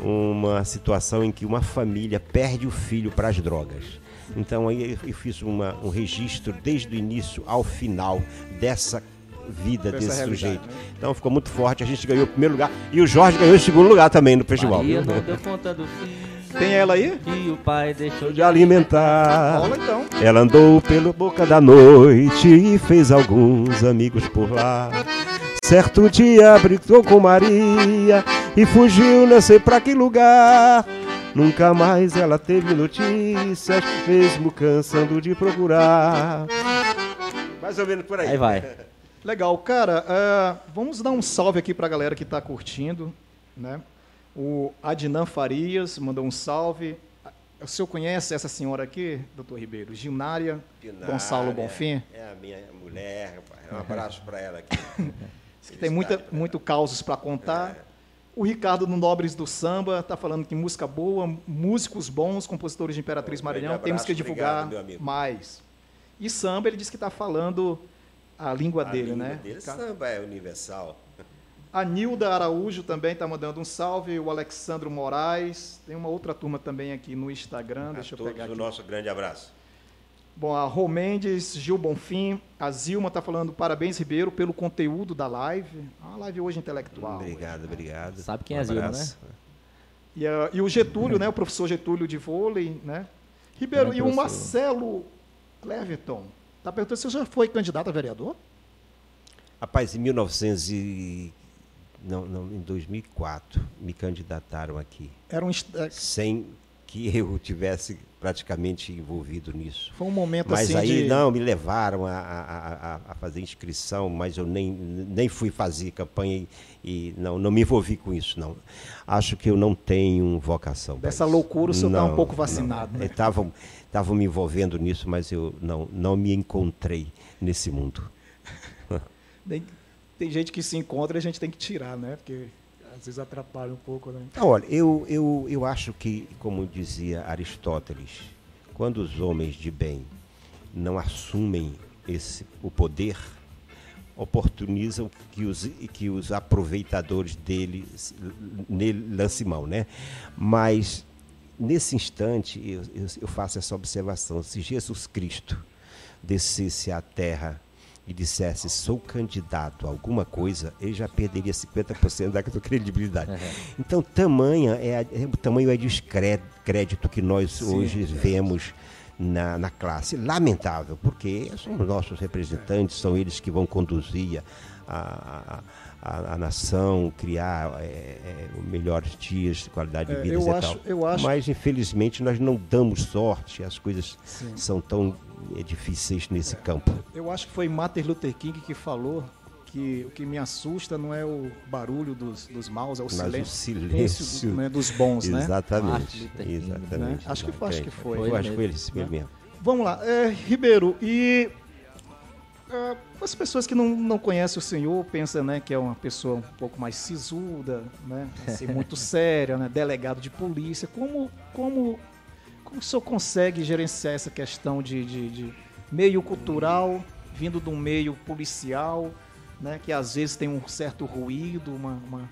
uma situação em que uma família perde o filho para as drogas. Então aí eu fiz uma, um registro desde o início ao final dessa vida Dessa desse sujeito. né? Então ficou muito forte, a gente ganhou o primeiro lugar e o Jorge ganhou o segundo lugar também no festival. Maria não deu conta do filho Tem ela aí? que o pai deixou de alimentar. Rola então. Ela andou pela boca da noite e fez alguns amigos por lá. Certo dia brigou com Maria e fugiu, não sei pra que lugar. Nunca mais ela teve notícias, mesmo cansando de procurar. Mais ou menos por aí. Aí vai. Legal, cara. ah, vamos dar um salve aqui pra galera que tá curtindo, né? O Adnan Farias mandou um salve. O senhor conhece essa senhora aqui, doutor Ribeiro? Gilnária Gonçalo Bonfim? É a minha mulher, rapaz. Um abraço pra ela aqui. Diz que tem muita, muito causos para contar. O Ricardo do Nobres do Samba está falando que música boa, músicos bons, compositores de Imperatriz Um Maranhão, temos que divulgar obrigado, mais. E samba, ele disse que está falando a língua A dele, língua né? Dele, Ca- samba é universal. A Nilda Araújo também está mandando um salve. O Alexandro Moraes. Tem uma outra turma também aqui no Instagram. Deixa a eu todos pegar o aqui. nosso grande abraço. Bom, a Rô Mendes, Gil Bonfim, a Zilma está falando parabéns, Ribeiro, pelo conteúdo da live. A live hoje intelectual. Obrigado, obrigado. Sabe quem Um é Zilma, abraço. E, a- e o Getúlio, né? O professor Getúlio de vôlei, né? Ribeiro, Grande e o. Marcelo Cleverton está perguntando se você já foi candidato a vereador? Rapaz, em 1900 e... Não, não, em 2004 me candidataram aqui, Era um, é, sem que eu tivesse praticamente envolvido nisso. foi um momento Mas assim aí de... não, me levaram a, a- a- fazer inscrição, mas eu nem, nem fui fazer campanha e, e não, não me envolvi com isso, não. Acho que eu não tenho vocação. Dessa loucura, o senhor tá um Não, pouco não. vacinado, né? Estavam estavam me envolvendo nisso, mas eu não, não me encontrei nesse mundo. Tem, tem gente que se encontra e a gente tem que tirar, né? Porque às vezes atrapalha um pouco, né? Então, olha, eu, eu, eu acho que, como dizia Aristóteles, quando os homens de bem não assumem esse, o poder, oportunizam que os, que os aproveitadores dele lancem mão, né? Mas, nesse instante, eu, eu faço essa observação. Se Jesus Cristo descesse à terra e dissesse sou candidato a alguma coisa, ele já perderia 50% da sua credibilidade. Então, tamanha é, é o tamanho é descrédito que nós hoje vemos na, na classe. Lamentável, porque são os nossos representantes, são eles que vão conduzir a, a, a- a nação, criar é, é, melhores dias de qualidade de É, vida e acho- tal. eu acho- Mas, infelizmente, nós não damos sorte, as coisas Sim. são tão é, difíceis nesse campo. Eu acho que foi Martin Luther King que falou que o que me assusta não é o barulho dos, dos maus, é o Mas silêncio, o silêncio. né, dos bons, né? Exatamente. Exatamente. né? Acho que foi- acho que foi. Foi, acho que foi ele mesmo. Vamos lá, é, Ribeiro, e as pessoas que não, não conhecem o senhor pensam né, que é uma pessoa um pouco mais sisuda, né, assim, muito séria, né, delegado de polícia. Como, como, como o senhor consegue gerenciar essa questão de, de, de meio cultural, vindo de um meio policial, né, que às vezes tem um certo ruído, uma, uma-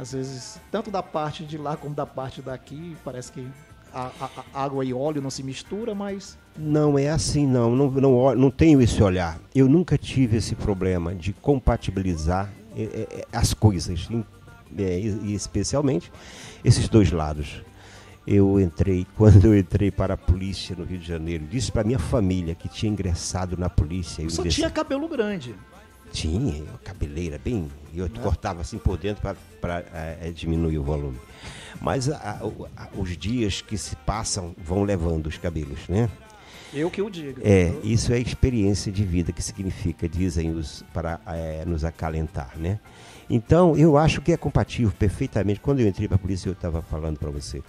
às vezes, tanto da parte de lá como da parte daqui, parece que a, a- a água e óleo não se mistura, mas Não é assim, não. Não, não. não tenho esse olhar. Eu nunca tive esse problema de compatibilizar eh, eh, as coisas, e, especialmente esses dois lados. Eu entrei, quando eu entrei para a polícia no Rio de Janeiro, disse para minha família que tinha ingressado na polícia. desci- tinha cabelo grande. Tinha, cabeleira bem. Eu cortava assim por dentro para diminuir o volume. Mas a- a- os dias que se passam vão levando os cabelos, né? Eu que o digo. É, isso é experiência de vida que significa, dizem os, para eh, nos acalentar, né? Então, eu acho que é compatível perfeitamente. Quando eu entrei para a polícia, eu estava falando para você,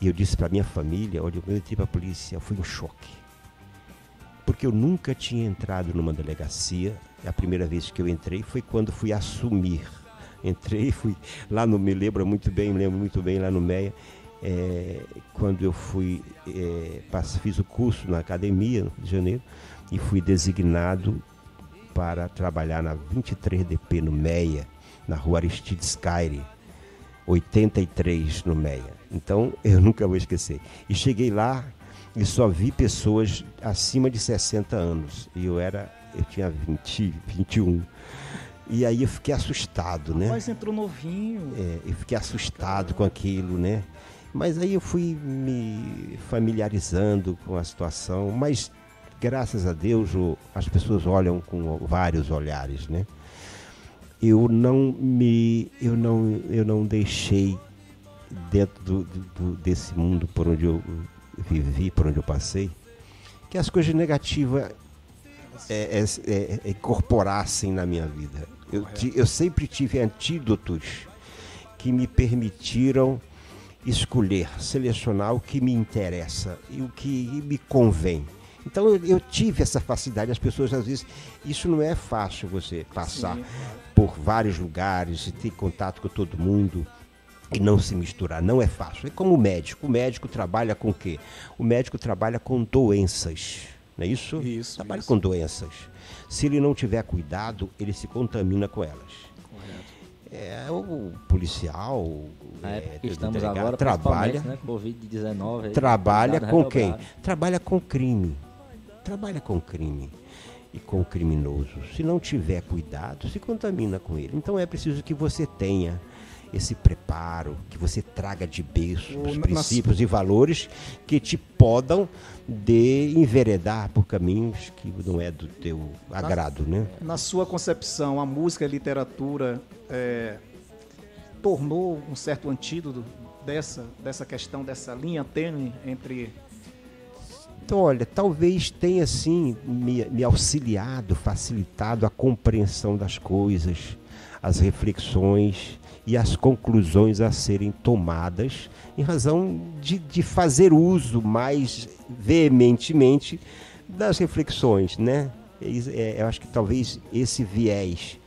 e eu disse para minha família, olha, eu entrei para a polícia, foi um choque. Porque eu nunca tinha entrado numa delegacia. A primeira vez que eu entrei foi quando fui assumir. Entrei, fui lá no, me lembro muito bem, me lembro muito bem lá no MEIA, é, quando eu fui, é, fiz o curso na academia no Rio de Janeiro e fui designado para trabalhar na 23DP no MEIA, na rua Aristides Caire, 83 no MEIA. Então eu nunca vou esquecer. E cheguei lá e só vi pessoas acima de 60 anos. E eu era, eu tinha 20, 21. E aí eu fiquei assustado, né? Mas entrou novinho. É, eu fiquei assustado com aquilo, né? Mas aí eu fui me familiarizando com a situação, mas graças a Deus as pessoas olham com vários olhares, né? Eu não me, eu não, eu não deixei dentro do, do- desse mundo por onde eu vivi, por onde eu passei, que as coisas negativas é, é, é, é, incorporassem na minha vida. Eu, eu sempre tive antídotos que me permitiram escolher, selecionar o que me interessa e o que me convém. Então eu, eu tive essa facilidade. As pessoas às vezes isso não é fácil você passar Sim, por vários lugares e ter contato com todo mundo e não se misturar. Não é fácil. É como o médico. O médico trabalha com o quê? O médico trabalha com doenças. não é isso? Isso, Trabalha isso. com doenças. Se ele não tiver cuidado, ele se contamina com elas. É, o policial, Na é, época que estamos agora, trabalha, né? Covid-19. aí, trabalha pesado, com quem? Trabalha com crime. Trabalha com crime e com o criminoso. Se não tiver cuidado, se contamina com ele. Então é preciso que você tenha esse preparo, que você traga de berço os na- princípios e valores que te podam de enveredar por caminhos que não é do teu agrado, né? Na sua concepção, a música e a literatura é, tornou um certo antídoto dessa, dessa questão, dessa linha tênue entre. Então, olha, talvez tenha sim me, me auxiliado, facilitado a compreensão das coisas, as reflexões e as conclusões a serem tomadas em razão de, de fazer uso mais veementemente das reflexões, né? É eu acho que talvez esse viés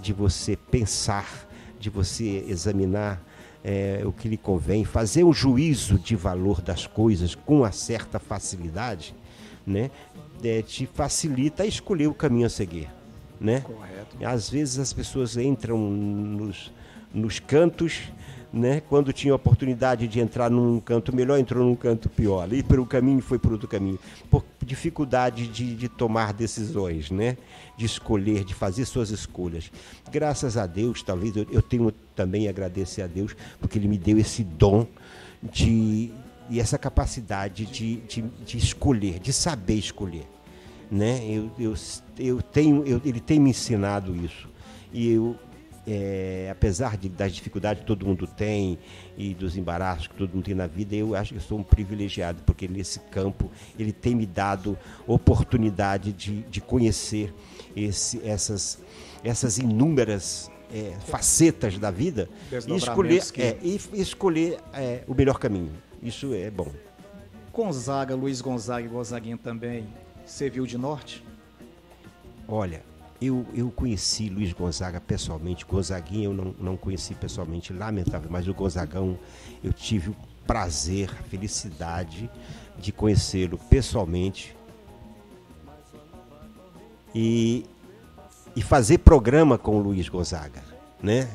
de você pensar, de você examinar é, o que lhe convém, fazer um juízo de valor das coisas com uma certa facilidade, né, é, te facilita escolher o caminho a seguir, né? Correto. Às vezes as pessoas entram nos, nos cantos, né? Quando tinha a oportunidade de entrar num canto melhor, entrou num canto pior. Ali pelo caminho foi por outro caminho. Por dificuldade de, de tomar decisões, né? De escolher, de fazer suas escolhas. Graças a Deus, talvez eu, eu tenho também a agradecer a Deus, porque Ele me deu esse dom de e essa capacidade de, de, de escolher, de saber escolher né? Eu, eu, eu tenho, eu- ele tem me ensinado isso. E eu, é, apesar de, das dificuldades que todo mundo tem e dos embaraços que todo mundo tem na vida, eu acho que eu sou um privilegiado, porque nesse campo ele tem me dado oportunidade de, de conhecer esse, essas, essas inúmeras é, facetas da vida e escolher, que- é, e escolher é, o melhor caminho. Isso é bom. Gonzaga, Luiz Gonzaga e Gonzaguinha também serviu de norte? Olha, eu, eu conheci Luiz Gonzaga pessoalmente, Gonzaguinha eu não, não conheci pessoalmente, lamentável, mas o Gonzagão eu tive o prazer, a felicidade de conhecê-lo pessoalmente e, e fazer programa com o Luiz Gonzaga, né?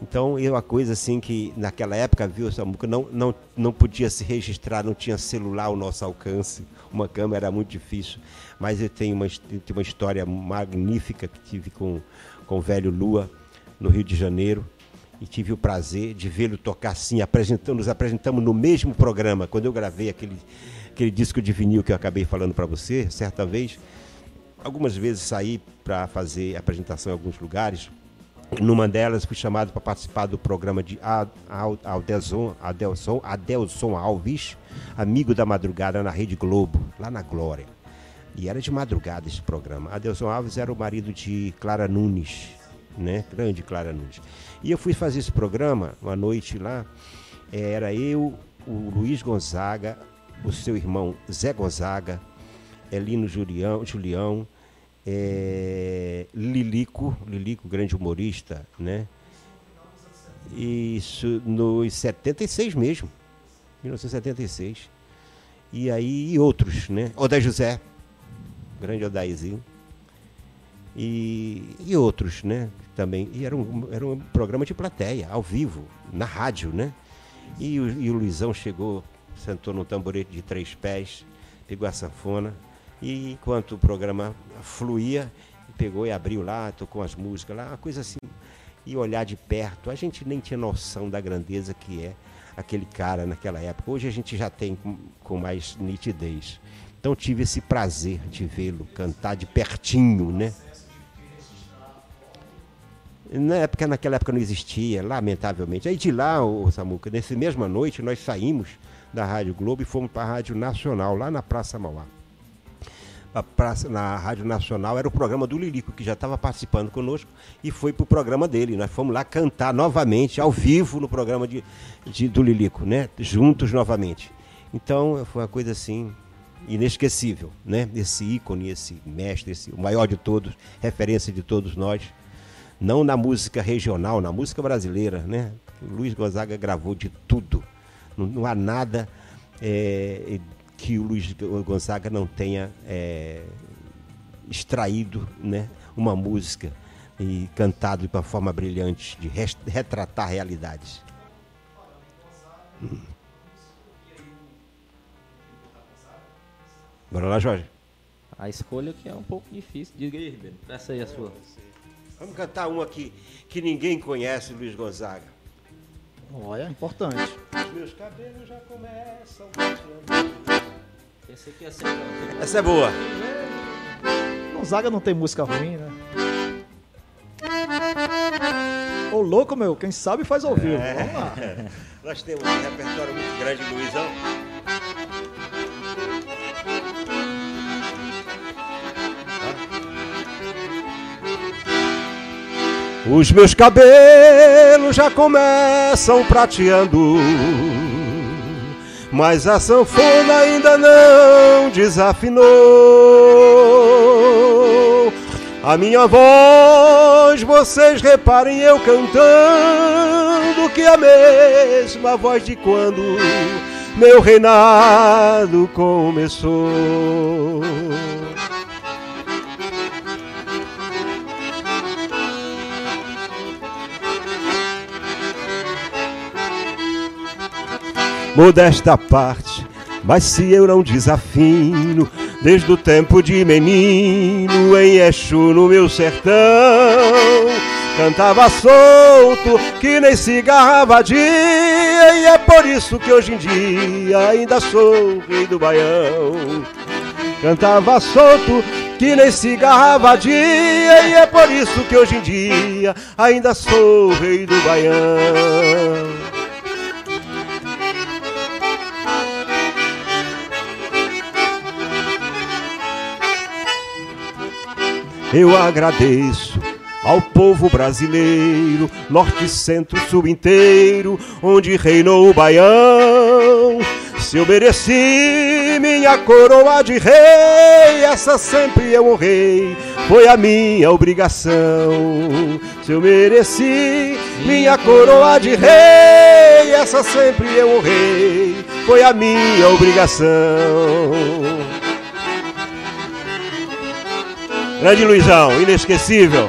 Então, é uma coisa assim que naquela época, viu, Samuca, não, não, não podia se registrar, não tinha celular ao nosso alcance, uma câmera era muito difícil. Mas eu tenho uma, tenho uma história magnífica que tive com, com o velho Lua, no Rio de Janeiro, e tive o prazer de vê-lo tocar assim, apresentando, nos apresentamos no mesmo programa, quando eu gravei aquele, aquele disco de vinil que eu acabei falando para você, certa vez. Algumas vezes saí para fazer apresentação em alguns lugares, numa delas fui chamado para participar do programa de A- Al- Aldelson, Adelson, Adelson Alves, amigo da madrugada na Rede Globo, lá na Glória. E era de madrugada esse programa. Adelson Alves era o marido de Clara Nunes, né? Grande Clara Nunes. E eu fui fazer esse programa uma noite lá. eh, Era eu, o Luiz Gonzaga, o seu irmão Zé Gonzaga, Elino Julião, Julião é, Lilico, Lilico, grande humorista, né? Isso no 76 mesmo, 1976. E aí e outros, né? Odair José, grande Odairzinho. E, e outros, né? Também. E era um, era um programa de plateia, ao vivo, na rádio, né? E o, e o Luizão chegou, sentou num tamborete de três pés, pegou a sanfona, e enquanto o programa fluía, pegou e abriu lá, tocou as músicas lá, uma coisa assim. E olhar de perto, a gente nem tinha noção da grandeza que é aquele cara naquela época. Hoje a gente já tem com, com mais nitidez. Então tive esse prazer de vê-lo cantar de pertinho, né? Na época, naquela época não existia, lamentavelmente. Aí de lá, o Samuca, nessa mesma noite, nós saímos da Rádio Globo e fomos para a Rádio Nacional, lá na Praça Mauá. Na Rádio Nacional era o programa do Lilico, que já estava participando conosco, e foi para o programa dele. Nós fomos lá cantar novamente, ao vivo, no programa de, de- do Lilico, né? Juntos novamente. Então, foi uma coisa assim, inesquecível, né? Esse ícone, esse mestre, esse, o maior de todos, referência de todos nós não na música regional, na música brasileira, né? Luiz Gonzaga gravou de tudo. Não, não há nada é, que o Luiz Gonzaga não tenha é, extraído né, uma música e cantado de uma forma brilhante de retratar realidades. Hum. Bora lá, Jorge. A escolha que é um pouco difícil. Diga aí, Ribeiro. Essa aí é a sua. Vamos cantar uma aqui que ninguém conhece, Luiz Gonzaga. Olha, é importante. Os meus cabelos já começam. É Essa é boa. Gonzaga não tem música ruim, né? Ô louco, meu, quem sabe faz ao vivo. É. Vamos lá. Nós temos um repertório muito grande, Luizão. Os meus cabelos já começam prateando, mas a sanfona ainda não desafinou. A minha voz, vocês reparem eu cantando, que é a mesma voz de quando meu reinado começou. Modesta parte. Mas se eu não desafino, desde o tempo de menino, em Exu no meu sertão, cantava solto, que nem cigarra dia, e é por isso que hoje em dia ainda sou rei do baião. Cantava solto, que nem cigarra dia, e é por isso que hoje em dia ainda sou rei do baião. Eu agradeço ao povo brasileiro, norte, centro, sul inteiro, onde reinou o baião. Se eu mereci minha coroa de rei, essa sempre eu honrei, foi a minha obrigação. Se eu mereci minha coroa de rei, essa sempre eu honrei, foi a minha obrigação. Grande Luizão, inesquecível.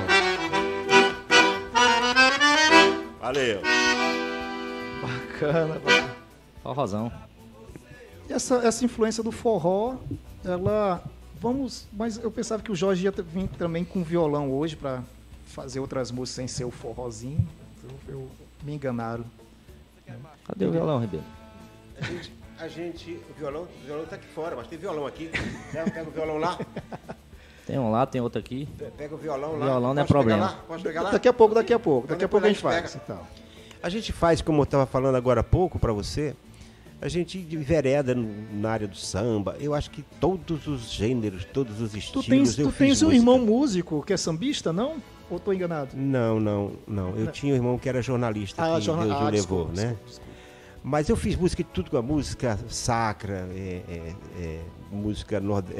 Valeu. Bacana, bacana. Forrozão. Essa, essa influência do forró, ela. Vamos. Mas eu pensava que o Jorge ia vir também com violão hoje para fazer outras músicas sem ser o forrozinho. Eu, eu me enganaram. Cadê o violão, Ribeiro? A gente, a gente, o violão, o violão tá aqui fora, mas tem violão aqui. Pega o violão lá. Tem um lá, tem outro aqui. Pega o violão lá. Violão não é problema. Posso pegar lá? Daqui a pouco, daqui a pouco. Daqui a pouco a gente, faz. Então. A gente faz, como eu estava falando agora há pouco para você, a gente vereda na área do samba. Eu acho que todos os gêneros, todos os estilos. Tu tens, tu tens um irmão músico que é sambista, não? Ou estou enganado? Não, não, não. Eu não. tinha um irmão que era jornalista, ah, que jornal... Deus ah, o levou, desculpa, né? Desculpa, desculpa. Mas eu fiz música de tudo com a música sacra, é, é, é, música nord...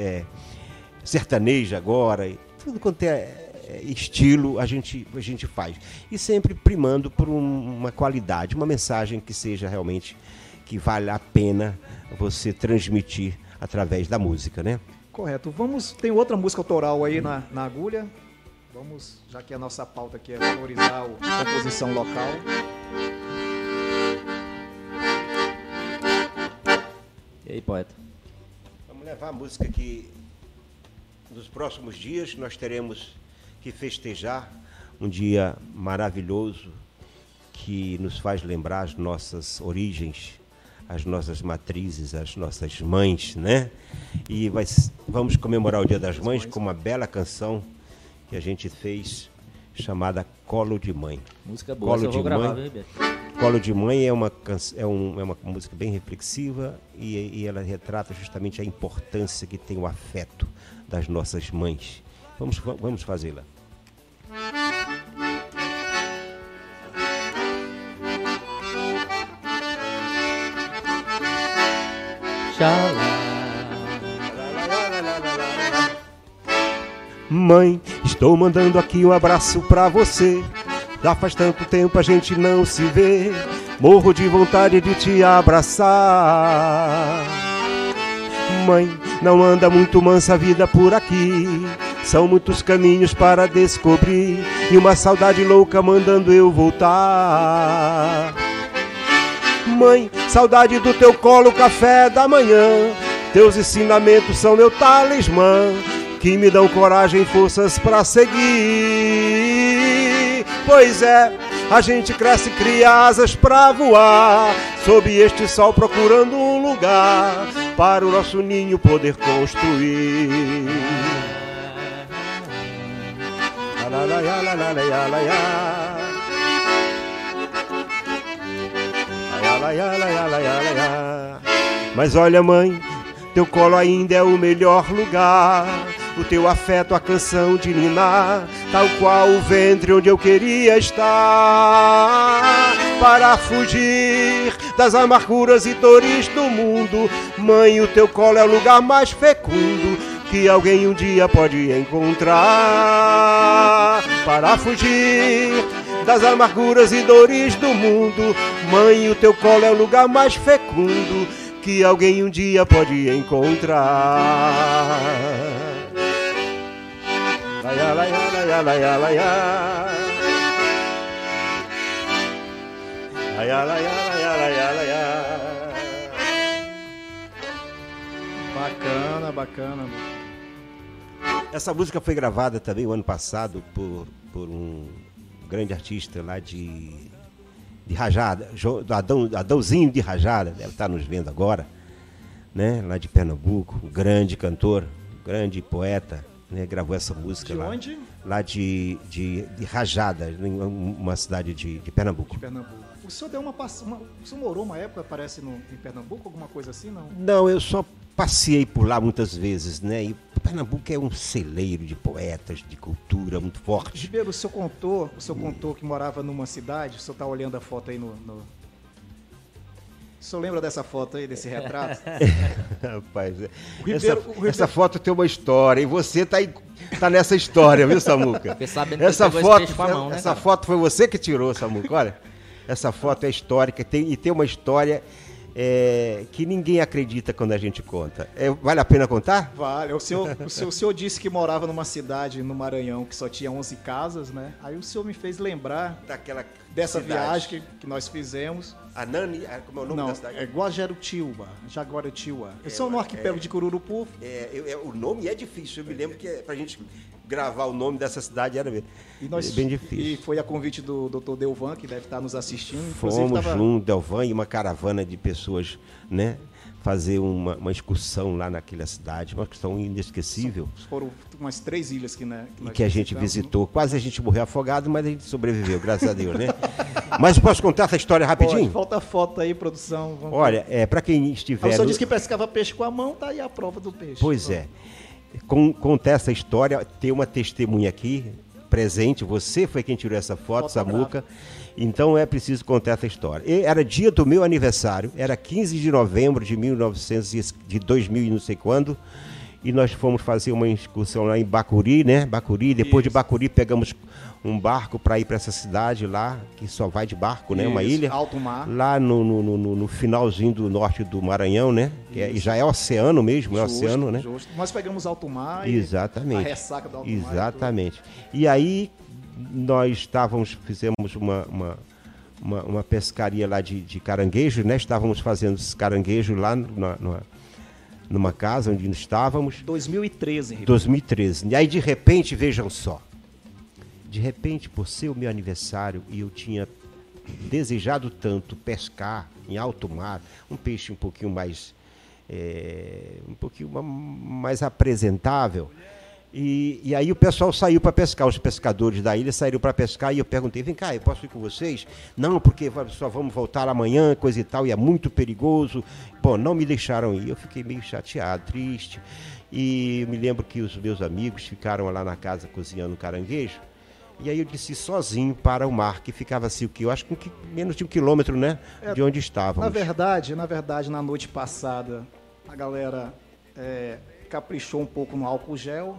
Sertaneja agora tudo quanto é, é estilo a gente, a gente faz. E sempre primando por um, uma qualidade, uma mensagem que seja realmente que vale a pena você transmitir através da música, né? Correto. Vamos, tem outra música autoral aí na, na agulha. Vamos, já que a nossa pauta aqui é valorizar a composição local. E aí, poeta? Vamos levar a música que nos próximos dias nós teremos que festejar um dia maravilhoso que nos faz lembrar as nossas origens, as nossas matrizes, as nossas mães, né? E vai, vamos comemorar o Dia das Mães com uma bela canção que a gente fez chamada Colo de Mãe. Música boa, Colo de vou gravar, Mãe. Colo de Mãe é uma, é, um, é uma música bem reflexiva e, e ela retrata justamente a importância que tem o afeto das nossas mães. Vamos, vamos fazê-la. Mãe, estou mandando aqui um abraço pra você. Já faz tanto tempo a gente não se vê. Morro de vontade de te abraçar. Mãe, não anda muito mansa a vida por aqui. São muitos caminhos para descobrir e uma saudade louca mandando eu voltar. Mãe, saudade do teu colo, café da manhã. Teus ensinamentos são meu talismã, que me dão coragem e forças para seguir. Pois é, a gente cresce cria asas pra voar, sob este sol procurando um lugar para o nosso ninho poder construir. Mas olha, mãe, teu colo ainda é o melhor lugar. O teu afeto, a canção de Niná, tal qual o ventre onde eu queria estar. Para fugir das amarguras e dores do mundo, mãe, o teu colo é o lugar mais fecundo que alguém um dia pode encontrar. Para fugir das amarguras e dores do mundo. Mãe, o teu colo é o lugar mais fecundo que alguém um dia pode encontrar. Laia, laia, laia, laia, laia. Laia, laia, laia, Bacana, bacana. Essa música foi gravada também o ano passado por, por um grande artista lá de, de Rajada, Adão, Adãozinho de Rajada, deve estar nos vendo agora, né? Lá de Pernambuco, um grande cantor, um grande poeta, né? Gravou essa música De lá. onde? Lá de, de, de Rajada, uma cidade de, de Pernambuco. De Pernambuco. O senhor deu uma, uma o senhor morou uma época, parece, no, em Pernambuco, alguma coisa assim, não? Não, eu só passei por lá muitas vezes, né? E Pernambuco é um celeiro de poetas, de cultura muito forte. Ribeiro, o senhor contou, o senhor contou que morava numa cidade, o senhor está olhando a foto aí no, no... O senhor lembra dessa foto aí, desse retrato? Rapaz, é- Ribeiro- essa, o Ribeiro- essa foto tem uma história e você tá, aí- tá nessa história, viu, Samuca? Essa foto, mão, né, essa cara? foto foi você que tirou, Samuca. Olha, essa foto é histórica tem, e tem uma história é, que ninguém acredita quando a gente conta. É, vale a pena contar? Vale. O senhor, o, senhor, o senhor disse que morava numa cidade no Maranhão que só tinha 11 casas, né? Aí o senhor me fez lembrar Daquela dessa cidade. viagem que, que nós fizemos. A Nani, a- como é o nome Não, da cidade? é Guajarutiuba, Jaguarutiuba. Eu sou no arquipélago de Cururupu. É, é, o nome é difícil. Eu me lembro que é, pra gente gravar o nome dessa cidade era bem, E nós, bem difícil. E foi a convite do Dr. Delvan, que deve estar nos assistindo. Fomos tava- junto, Delvan e uma caravana de pessoas, né? Fazer uma, uma excursão lá naquela cidade, uma excursão inesquecível. Foram umas três ilhas que, né, E nós que a gente visitamos. visitou. Quase a gente morreu afogado, mas a gente sobreviveu, graças a Deus, né? Mas posso contar essa história Pode, rapidinho? falta foto aí, produção. Vamos- Olha, é, para quem estiver. o senhor disse que pescava peixe com a mão, tá aí a prova do peixe. Pois é. Com, contar essa história, tem uma testemunha aqui, presente, você foi quem tirou essa foto, Fotógrafo. Samuca. Então é preciso contar essa história. E era dia do meu aniversário, era 15 de novembro de 1900 e- de 2000 e não sei quando. E nós fomos fazer uma excursão lá em Bacuri, né? Bacuri, depois de Isso. Bacuri pegamos um barco para ir para essa cidade lá, que só vai de barco, né? Uma Isso, ilha. alto mar. Lá no, no, no- no finalzinho do norte do Maranhão, né? Que é- e já é oceano mesmo, é Justo, oceano, né? justo. Nós pegamos alto mar e Exatamente. a ressaca do alto mar. e tudo. Exatamente. E aí nós estávamos, fizemos uma, uma, uma, uma pescaria lá de, de caranguejo, né? Estávamos fazendo esse caranguejo lá numa, numa, numa casa onde estávamos, 2013, Ribeiro. 2013. E aí de repente, vejam só, de repente, por ser o meu aniversário e eu tinha desejado tanto pescar em alto mar, um peixe um pouquinho mais é, um pouquinho ma- mais apresentável. E, e aí o pessoal saiu para pescar, os pescadores da ilha saíram para pescar e eu perguntei, vem cá, eu posso ir com vocês? Não, porque só vamos voltar amanhã, coisa e tal, e é muito perigoso. Bom, não me deixaram ir, eu fiquei meio chateado, triste. E me lembro que os meus amigos ficaram lá na casa cozinhando caranguejo. E aí eu disse sozinho para o mar, que ficava assim, o que eu acho que menos de um quilômetro, né? É, de onde estávamos. Na verdade, na verdade, na noite passada, a galera é, caprichou um pouco no álcool gel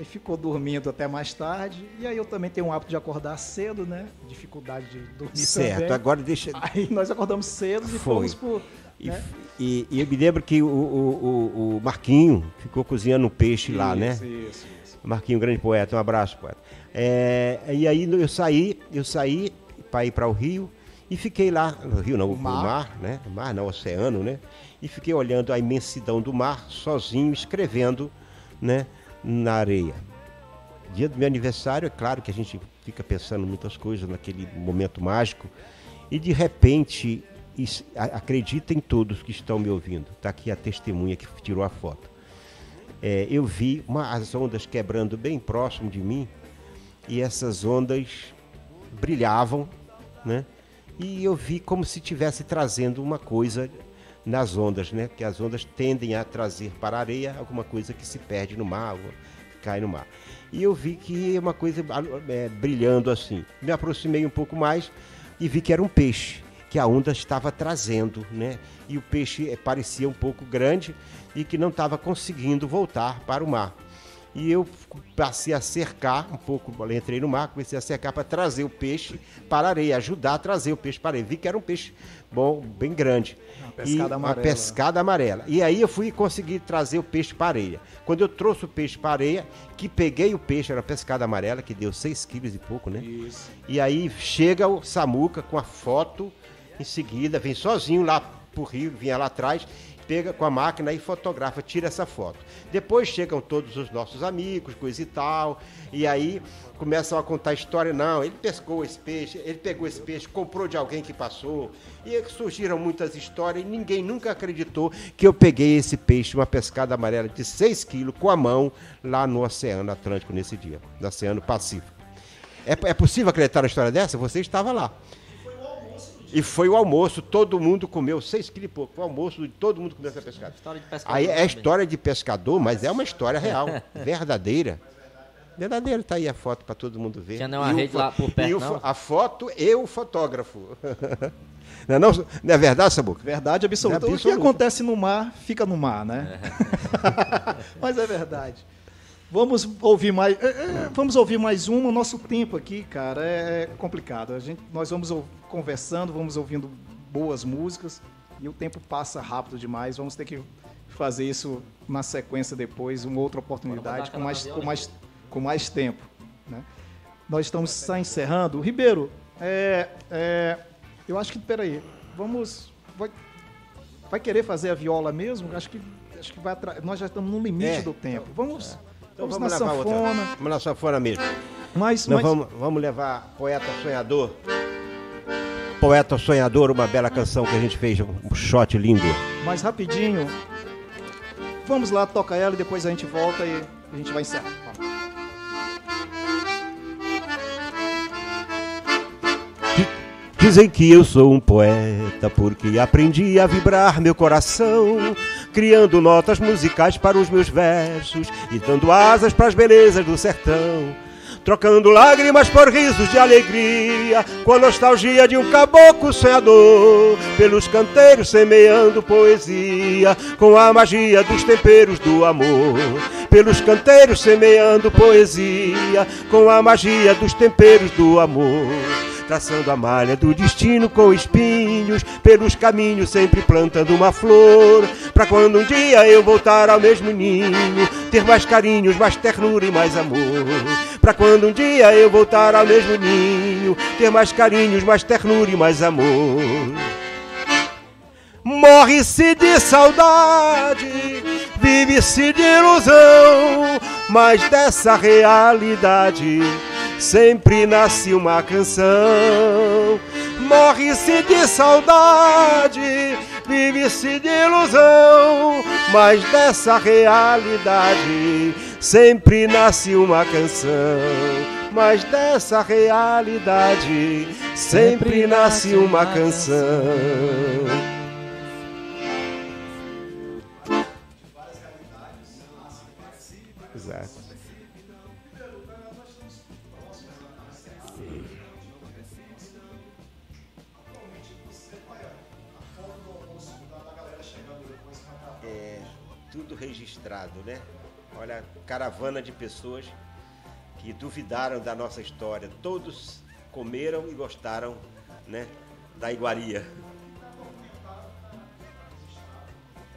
e ficou dormindo até mais tarde. E aí eu também tenho o hábito de acordar cedo, né? Dificuldade de dormir certo, também. agora deixa. Aí nós acordamos cedo e Foi. fomos pro, E, né? e, e, eu me lembro que o, o, o, Marquinho ficou cozinhando um peixe isso, lá, né? Isso, isso. Marquinho, grande poeta, um abraço, poeta. É, e aí eu saí, eu saí para ir para o Rio e fiquei lá, no Rio não, o mar. mar, né? O mar não, oceano, né? E fiquei olhando a imensidão do mar, sozinho, escrevendo, né? Na areia. Dia do meu aniversário, é claro que a gente fica pensando muitas coisas naquele momento mágico. E de repente, acreditem todos que estão me ouvindo. Está aqui a testemunha que tirou a foto. É, eu vi uma, as ondas quebrando bem próximo de mim e essas ondas brilhavam, né? E eu vi como se estivesse trazendo uma coisa nas ondas, né? Que as ondas tendem a trazer para a areia alguma coisa que se perde no mar, cai no mar. E eu vi que uma coisa é, brilhando assim. Me aproximei um pouco mais e vi que era um peixe que a onda estava trazendo, né? E o peixe é, parecia um pouco grande e que não estava conseguindo voltar para o mar. E eu passei a cercar um pouco, entrei no mar, comecei a cercar para trazer o peixe para a areia, ajudar a trazer o peixe para a areia. Vi que era um peixe bom, bem grande. Uma pescada e, amarela. Uma pescada amarela. E aí eu fui conseguir trazer o peixe para a areia. Quando eu trouxe o peixe para a areia, que peguei o peixe, era pescada amarela, que deu 6 quilos e pouco, né? Isso. E aí chega o Samuca com a foto, em seguida vem sozinho lá pro rio, vinha lá atrás pega com a máquina e fotografa, tira essa foto. Depois chegam todos os nossos amigos, coisa e tal, e aí começam a contar a história. Não, ele pescou esse peixe, ele pegou esse peixe, comprou de alguém que passou. E surgiram muitas histórias e ninguém nunca acreditou que eu peguei esse peixe, uma pescada amarela de 6 quilos, com a mão, lá no Oceano Atlântico nesse dia, no Oceano Pacífico. É, é possível acreditar na história dessa? Você estava lá. E foi o almoço, todo mundo comeu, seis quilos e pouco. Foi o almoço, todo mundo comeu essa pescada. Aí é história de pescador, mas é uma história real, verdadeira. Verdadeira, tá aí a foto para todo mundo ver. Tinha uma rede o, lá por perto, e o, não? A foto e o fotógrafo. Não é, não, não é verdade, Sabuca? Verdade absoluta. É o que acontece no mar, fica no mar, né? É. Mas é verdade. Vamos ouvir mais. É, é, vamos ouvir mais uma. O nosso tempo aqui, cara, é, é complicado. A gente, nós vamos conversando, vamos ouvindo boas músicas e o tempo passa rápido demais. Vamos ter que fazer isso na sequência depois, uma outra oportunidade com mais, com mais, com mais tempo. Né? Nós estamos só encerrando. Ribeiro, é, é, eu acho que, peraí, vamos. Vai, vai querer fazer a viola mesmo? Acho que, acho que vai nós já estamos no limite é. do tempo. Vamos. Então vamos, vamos na sanfona. Outra. Vamos na sanfona mesmo. Mas, mas... Vamos, vamos levar Poeta Sonhador. Poeta Sonhador, uma bela canção que a gente fez, um shot lindo. Mas rapidinho, vamos lá, toca ela e depois a gente volta e a gente vai encerrar. Dizem que eu sou um poeta porque aprendi a vibrar meu coração criando notas musicais para os meus versos e dando asas para as belezas do sertão. Trocando lágrimas por risos de alegria, com a nostalgia de um caboclo sonhador, pelos canteiros semeando poesia, com a magia dos temperos do amor. Pelos canteiros semeando poesia, com a magia dos temperos do amor traçando a malha do destino com espinhos, pelos caminhos sempre plantando uma flor, para quando um dia eu voltar ao mesmo ninho, ter mais carinhos, mais ternura e mais amor. Para quando um dia eu voltar ao mesmo ninho, ter mais carinhos, mais ternura e mais amor. Morre-se de saudade, vive-se de ilusão, mas dessa realidade sempre nasce uma canção. Morre-se de saudade, vive-se de ilusão, mas dessa realidade sempre nasce uma canção. Mas dessa realidade sempre nasce uma canção. Caravana de pessoas que duvidaram da nossa história. Todos comeram e gostaram, né? Da iguaria.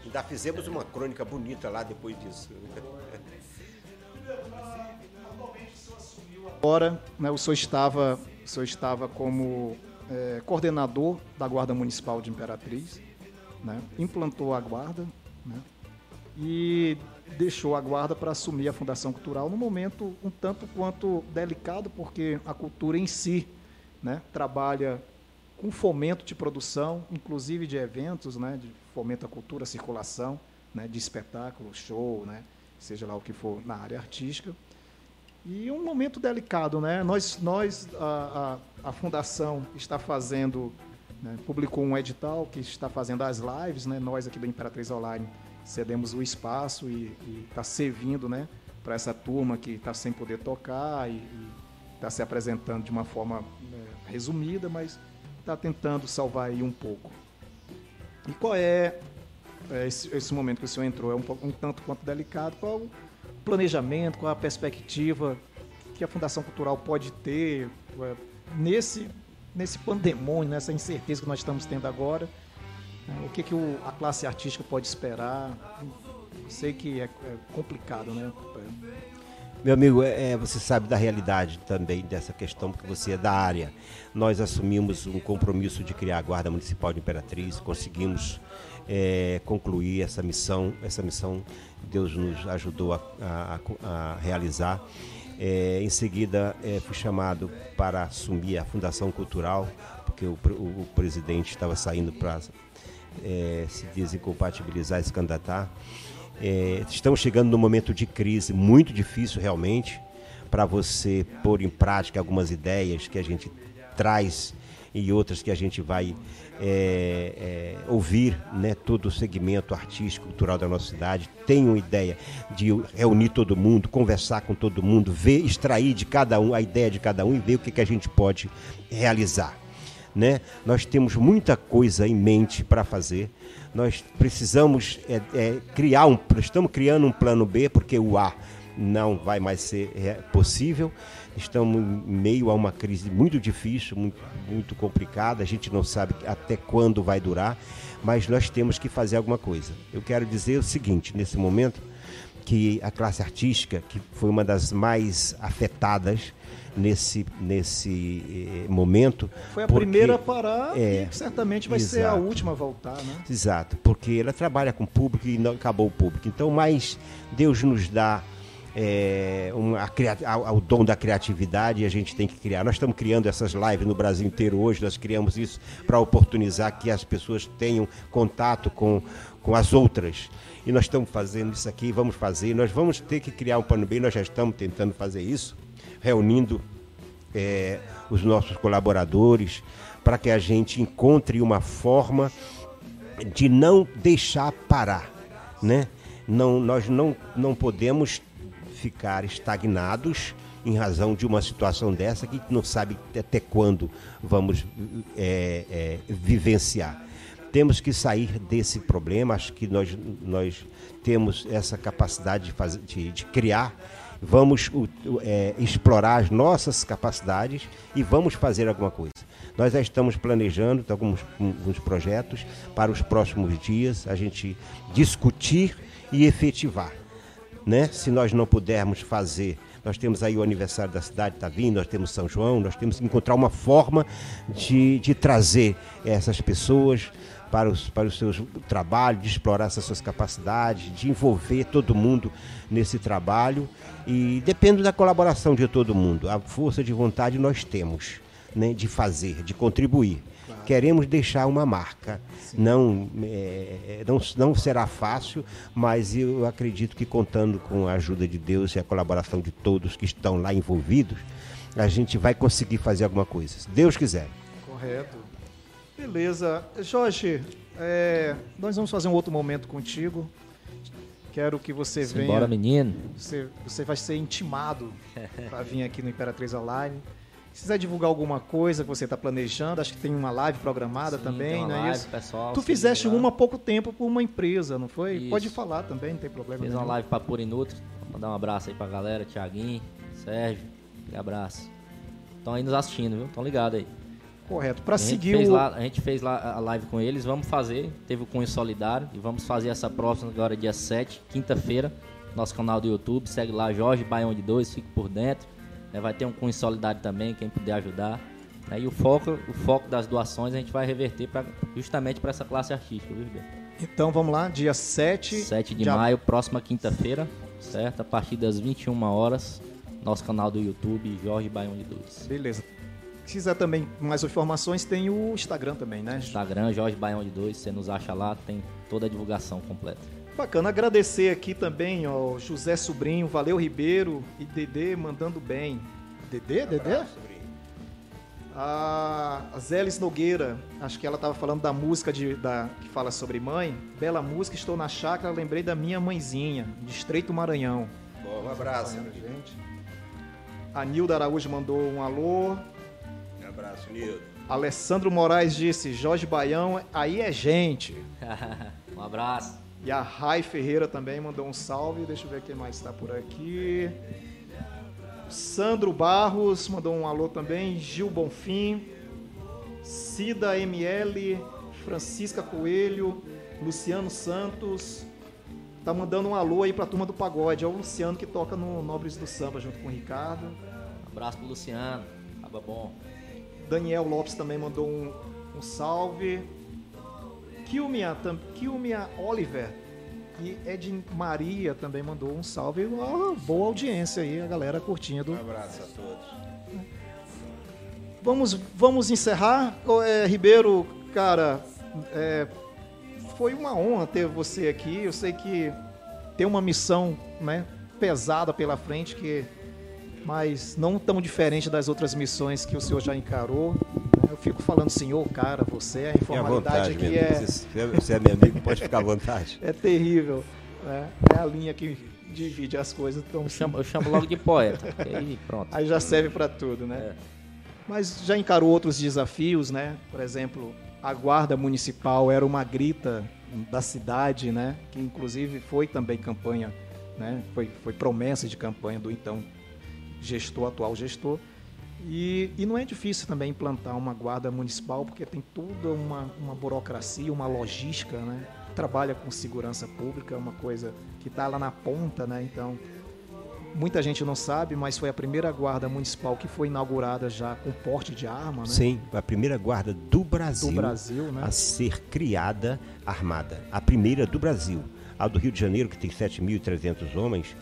Ainda fizemos uma crônica bonita lá depois disso. Agora, né, o senhor estava, o senhor estava como é, coordenador da Guarda Municipal de Imperatriz, né, implantou a guarda né, e deixou a guarda para assumir a Fundação Cultural num momento um tanto quanto delicado, porque a cultura em si né, trabalha com fomento de produção, inclusive de eventos, né, de fomento à cultura, circulação, né, de espetáculo, show, né, seja lá o que for na área artística. E um momento delicado, né? Nós, nós a, a, a fundação está fazendo, né, publicou um edital que está fazendo as lives, né? Nós aqui da Imperatriz Online cedemos o espaço e está servindo, né? Para essa turma que está sem poder tocar e está se apresentando de uma forma né, resumida, mas está tentando salvar aí um pouco. E qual é, é esse, esse, momento que o senhor entrou? É um, um tanto quanto delicado. Qual o planejamento, qual a perspectiva que a Fundação Cultural pode ter é, nesse, nesse pandemônio, nessa incerteza que nós estamos tendo agora? É, o que, que o, a classe artística pode esperar? Sei que é, é complicado, né? Meu amigo, é, é, você sabe da realidade também dessa questão, porque você é da área. Nós assumimos um compromisso de criar a Guarda Municipal de Imperatriz, conseguimos é, concluir essa missão. Essa missão Deus nos ajudou a, a, a realizar. É, em seguida, é, fui chamado para assumir a Fundação Cultural, porque o, o, o presidente estava saindo para é, se desincompatibilizar e se candidatar. É, estamos chegando num momento de crise muito difícil realmente para você pôr em prática algumas ideias que a gente traz e outras que a gente vai é, é, ouvir né, todo o segmento artístico, cultural da nossa cidade. Tem uma ideia de reunir todo mundo, conversar com todo mundo, ver, extrair de cada um a ideia de cada um e ver o que, que a gente pode realizar. Né? Nós temos muita coisa em mente para fazer nós precisamos é, é, criar um, estamos criando um plano B porque o A não vai mais ser é, possível. Estamos em meio a uma crise muito difícil, muito, muito complicada. A gente não sabe até quando vai durar, mas nós temos que fazer alguma coisa. Eu quero dizer o seguinte: nesse momento, que a classe artística, que foi uma das mais afetadas, nesse, nesse eh, momento. Foi a porque, primeira a parar é, e certamente vai exato, ser a última a voltar, né? Exato, porque ela trabalha com o público e não acabou o público. Então, mais Deus nos dá é, uma, a, o dom da criatividade e a gente tem que criar. Nós estamos criando essas lives no Brasil inteiro hoje, nós criamos isso para oportunizar que as pessoas tenham contato com, com as outras. E nós estamos fazendo isso aqui, vamos fazer, nós vamos ter que criar um plano B, nós já estamos tentando fazer isso reunindo é, os nossos colaboradores para que a gente encontre uma forma de não deixar parar, né? Não, nós não, não podemos ficar estagnados em razão de uma situação dessa que não sabe até quando vamos é, é, vivenciar. Temos que sair desse problema, acho que nós, nós temos essa capacidade de, fazer, de, de criar vamos é, explorar as nossas capacidades e vamos fazer alguma coisa. Nós já estamos planejando alguns, alguns projetos para os próximos dias, a gente discutir e efetivar. Né? Se nós não pudermos fazer, nós temos aí o aniversário da cidade, está vindo, nós temos São João, nós temos que encontrar uma forma de, de trazer essas pessoas para, os, para o seu trabalho, de explorar essas suas capacidades, de envolver todo mundo nesse trabalho. E depende da colaboração de todo mundo. A força de vontade nós temos né, de fazer, de contribuir. Claro. Queremos deixar uma marca. Não, é, não, não será fácil, mas eu acredito que contando com a ajuda de Deus e a colaboração de todos que estão lá envolvidos, a gente vai conseguir fazer alguma coisa. Se Deus quiser. Correto. Beleza. Jorge, é, nós vamos fazer um outro momento contigo. Quero que você venha. Bora, menino. Você, você vai ser intimado para vir aqui no Imperatriz Online. Se quiser divulgar alguma coisa que você está planejando, acho que tem uma live programada Sim, também, não é live, isso? Pessoal, tu fizeste uma há pouco tempo por uma empresa, não foi? Isso. Pode falar também, não tem problema. Fiz uma live para Purinutri. Mandar um abraço aí para a galera, Tiaguinho, Sérgio. Um abraço. Estão aí nos assistindo, viu? Estão ligados aí. Correto. Para seguir o. lá, a gente fez lá a live com eles, vamos fazer, teve o Cunho Solidário e vamos fazer essa próxima agora dia 7, quinta-feira, nosso canal do YouTube, segue lá Jorge Baião de 2, fique por dentro. né, vai ter um Cunho Solidário também, quem puder ajudar. né, e o foco, o foco das doações a gente vai reverter pra, justamente para essa classe artística, viu? Então vamos lá, dia 7. 7 de ab- maio, próxima quinta-feira, certo? A partir das 21 horas, nosso canal do YouTube, Jorge Baião de 2. Beleza. Se quiser também mais informações, tem o Instagram também, né? Instagram, Jorge Baião de 2, você nos acha lá, tem toda a divulgação completa. Bacana, agradecer aqui também ao José Sobrinho, Valeu Ribeiro e Dedê mandando bem. Dedê? Dedê? A a Zélis Nogueira, acho que ela estava falando da música de, da, que fala sobre mãe. Bela música, estou na chácara, lembrei da minha mãezinha, Distrito Maranhão. Bom, um abraço. Gente. A Nilda Araújo mandou um alô. Um abraço, Nildo. Alessandro Moraes disse, Jorge Baião, aí é gente. um abraço. E a Rai Ferreira também mandou um salve. Deixa eu ver quem mais está por aqui. Sandro Barros mandou um alô também. Gil Bonfim. Cida ML. Francisca Coelho. Luciano Santos. Tá mandando um alô aí pra turma do pagode. É o Luciano que toca no Nobres do Samba junto com o Ricardo. Um abraço pro Luciano. Tava bom. Daniel Lopes também mandou um, um salve. Kilmia, Kilmia Oliver e Ed Maria também mandou um salve. Uma boa audiência aí, a galera curtindo. Um abraço a todos. Vamos, vamos encerrar. É, Ribeiro, cara, é, foi uma honra ter você aqui. Eu sei que tem uma missão né, pesada pela frente, que, mas não tão diferente das outras missões que o senhor já encarou. né? Eu fico falando senhor, cara, você, a Fique à informalidade vontade, que é, amigo. Você, é meu amigo, pode ficar à vontade. é terrível. né? É a linha que divide as coisas. Então, Eu chamo, eu chamo logo de poeta. aí pronto. Aí já serve para tudo, né? É. Mas já encarou outros desafios, né? Por exemplo, a guarda municipal era uma grita da cidade, né? Que inclusive foi também campanha, né? Foi, foi promessa de campanha do então gestor, atual gestor. E, e não é difícil também implantar uma guarda municipal, porque tem toda uma, uma burocracia, uma logística, né? Trabalha com segurança pública, é uma coisa que está lá na ponta, né? Então, muita gente não sabe, mas foi a primeira guarda municipal que foi inaugurada já com porte de arma, né? Sim, a primeira guarda do Brasil, Do Brasil, né? a ser criada armada. A primeira do Brasil. A do Rio de Janeiro, que tem 7.300 homens,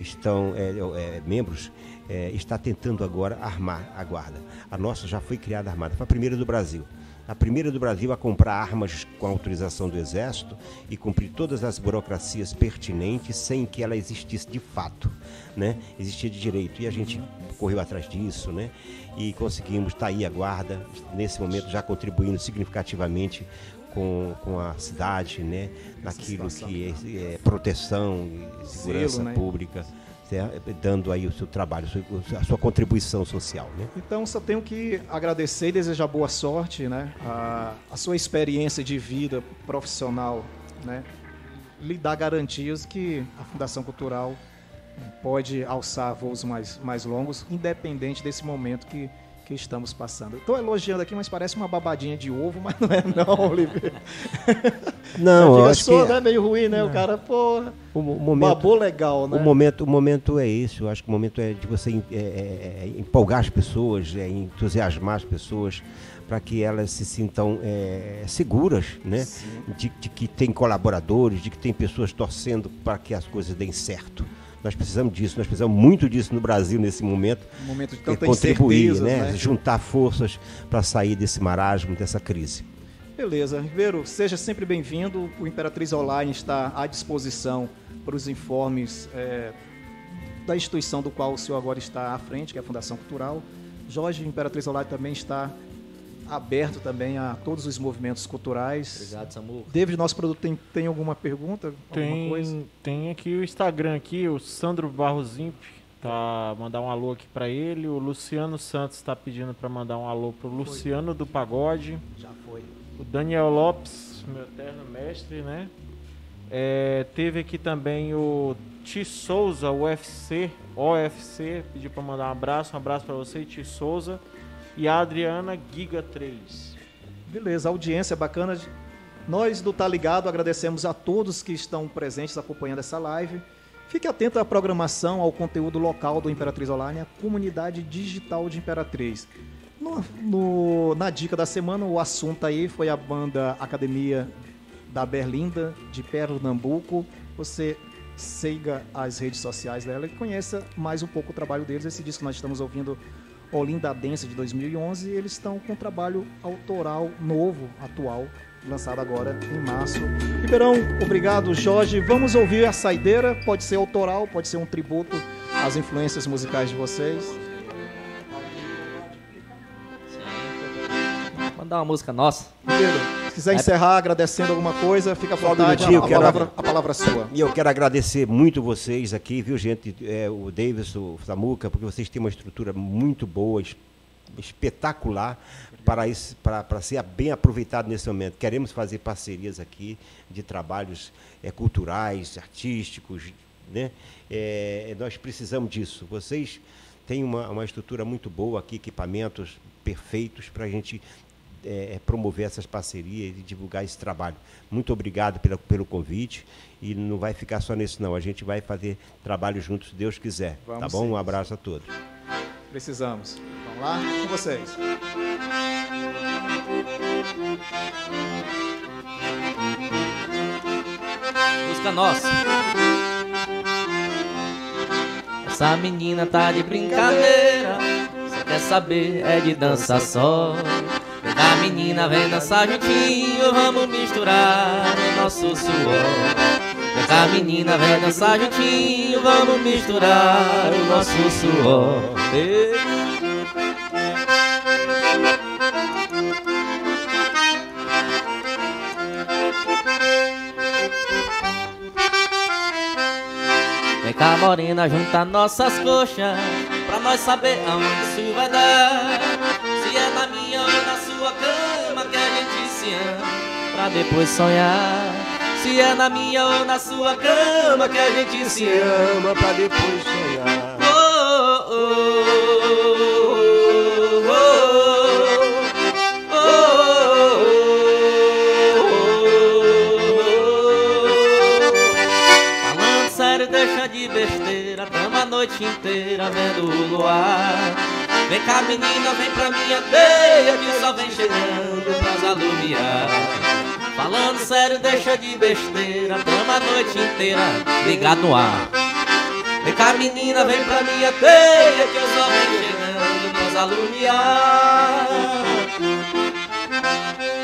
estão é, é, membros, é, está tentando agora armar a guarda. A nossa já foi criada armada, foi a primeira do Brasil. A primeira do Brasil a comprar armas com autorização do Exército e cumprir todas as burocracias pertinentes sem que ela existisse de fato, né? Existia de direito. E a gente correu atrás disso, né? E conseguimos, está aí a guarda, nesse momento já contribuindo significativamente com, com a cidade, né? Naquilo que é, é proteção e segurança Zelo, né? pública? Dando aí o seu trabalho, a sua- a sua contribuição social, né? Então só tenho que agradecer e desejar boa sorte, né? A, a sua experiência de vida profissional, né? Lhe dá garantias que a Fundação Cultural pode alçar voos mais, mais longos, independente desse momento que, que estamos passando. Estou elogiando aqui, mas parece uma babadinha de ovo, mas não é não, Oliveira. Não, eu acho só, que né? Meio ruim, né? O cara, porra, o, mo- o momento, babou legal, né? O momento, o momento é esse. Eu acho que o momento é de você em- é, é, é, empolgar as pessoas, é, entusiasmar as pessoas para que elas se sintam é, seguras, né? De, de que tem colaboradores, de que tem pessoas torcendo para que as coisas deem certo. Nós precisamos disso, nós precisamos muito disso no Brasil nesse momento. Um momento de É, tanta contribuir, né? né? Juntar forças para sair desse marasmo, dessa crise. Beleza, Ribeiro, seja sempre bem-vindo. O Imperatriz Online está à disposição para os informes é, da instituição do qual o senhor agora está à frente, que é a Fundação Cultural. Jorge, Imperatriz Online também está aberto também a todos os movimentos culturais. Obrigado, Samu. David, nosso produto tem, tem alguma pergunta? Alguma coisa? Tem, tem aqui o Instagram aqui, o Sandro Barros Imp, tá mandar um alô aqui pra ele. O Luciano Santos tá pedindo pra mandar um alô pro Luciano do Pagode. Já foi. O Daniel Lopes, meu eterno mestre, né? É, teve aqui também o Ti Souza, UFC, OFC, pediu pra mandar um abraço, um abraço pra você, Ti Souza. E a Adriana Giga 3. Beleza, audiência bacana. Nós do Tá Ligado agradecemos a todos que estão presentes acompanhando essa live. Fique atento à programação, ao conteúdo local do Imperatriz Online, a comunidade digital de Imperatriz. No, no- na dica da semana, o assunto aí foi a banda Academia da Berlinda, de Pernambuco. Você siga as redes sociais dela e conheça mais um pouco o trabalho deles. Esse disco que nós estamos ouvindo, Olinda Dance, de 2011, eles estão com um trabalho autoral novo, atual, lançado agora em março. Ribeirão, obrigado, Jorge. Vamos ouvir a saideira, pode ser autoral, pode ser um tributo às influências musicais de vocês. Mandar uma música nossa. Ribeiro, se quiser encerrar agradecendo alguma coisa, fica à um vontade, minutinho, a, a quero- palavra, a palavra é sua. E eu quero agradecer muito vocês aqui, viu, gente? É, o Davis, o Samuca, porque vocês têm uma estrutura muito boa, es- espetacular para, isso, para, para ser bem aproveitado nesse momento. Queremos fazer parcerias aqui de trabalhos é, culturais, artísticos, né? É, nós precisamos disso. Vocês têm uma, uma estrutura muito boa aqui, equipamentos perfeitos para a gente é, promover essas parcerias e divulgar esse trabalho. Muito obrigado pela, pelo convite e não vai ficar só nisso não. A gente vai fazer trabalho juntos, se Deus quiser. tá Vamos bom? sim. Um abraço a todos. Precisamos. Vamos lá? Com vocês. Música nossa. Essa menina tá de brincadeira. Só quer saber é de dança só. A menina vem dançar juntinho, vamos misturar o nosso suor. A menina vem dançar juntinho, vamos misturar o nosso suor. Vem cá, morena, junta nossas coxas Pra nós saber aonde isso vai dar Pra depois sonhar Se é na minha ou na sua cama Que a gente se ama para depois sonhar. Oh, oh, oh, oh, oh. Besteira Tamo a noite inteira vendo o luar Vem cá menina, vem pra minha teia Que só vem chegando pras alumiar Falando sério, deixa de besteira. Tamo a noite inteira ligado no ar. Vem cá menina, vem pra minha teia Que eu só venho chegando pras alumiar.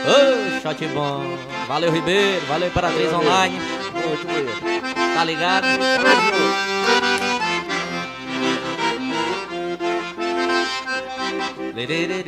Ô, shot bom. Valeu Ribeiro, valeu Imperatriz Online. Tá ligado? Lê, lê, lê,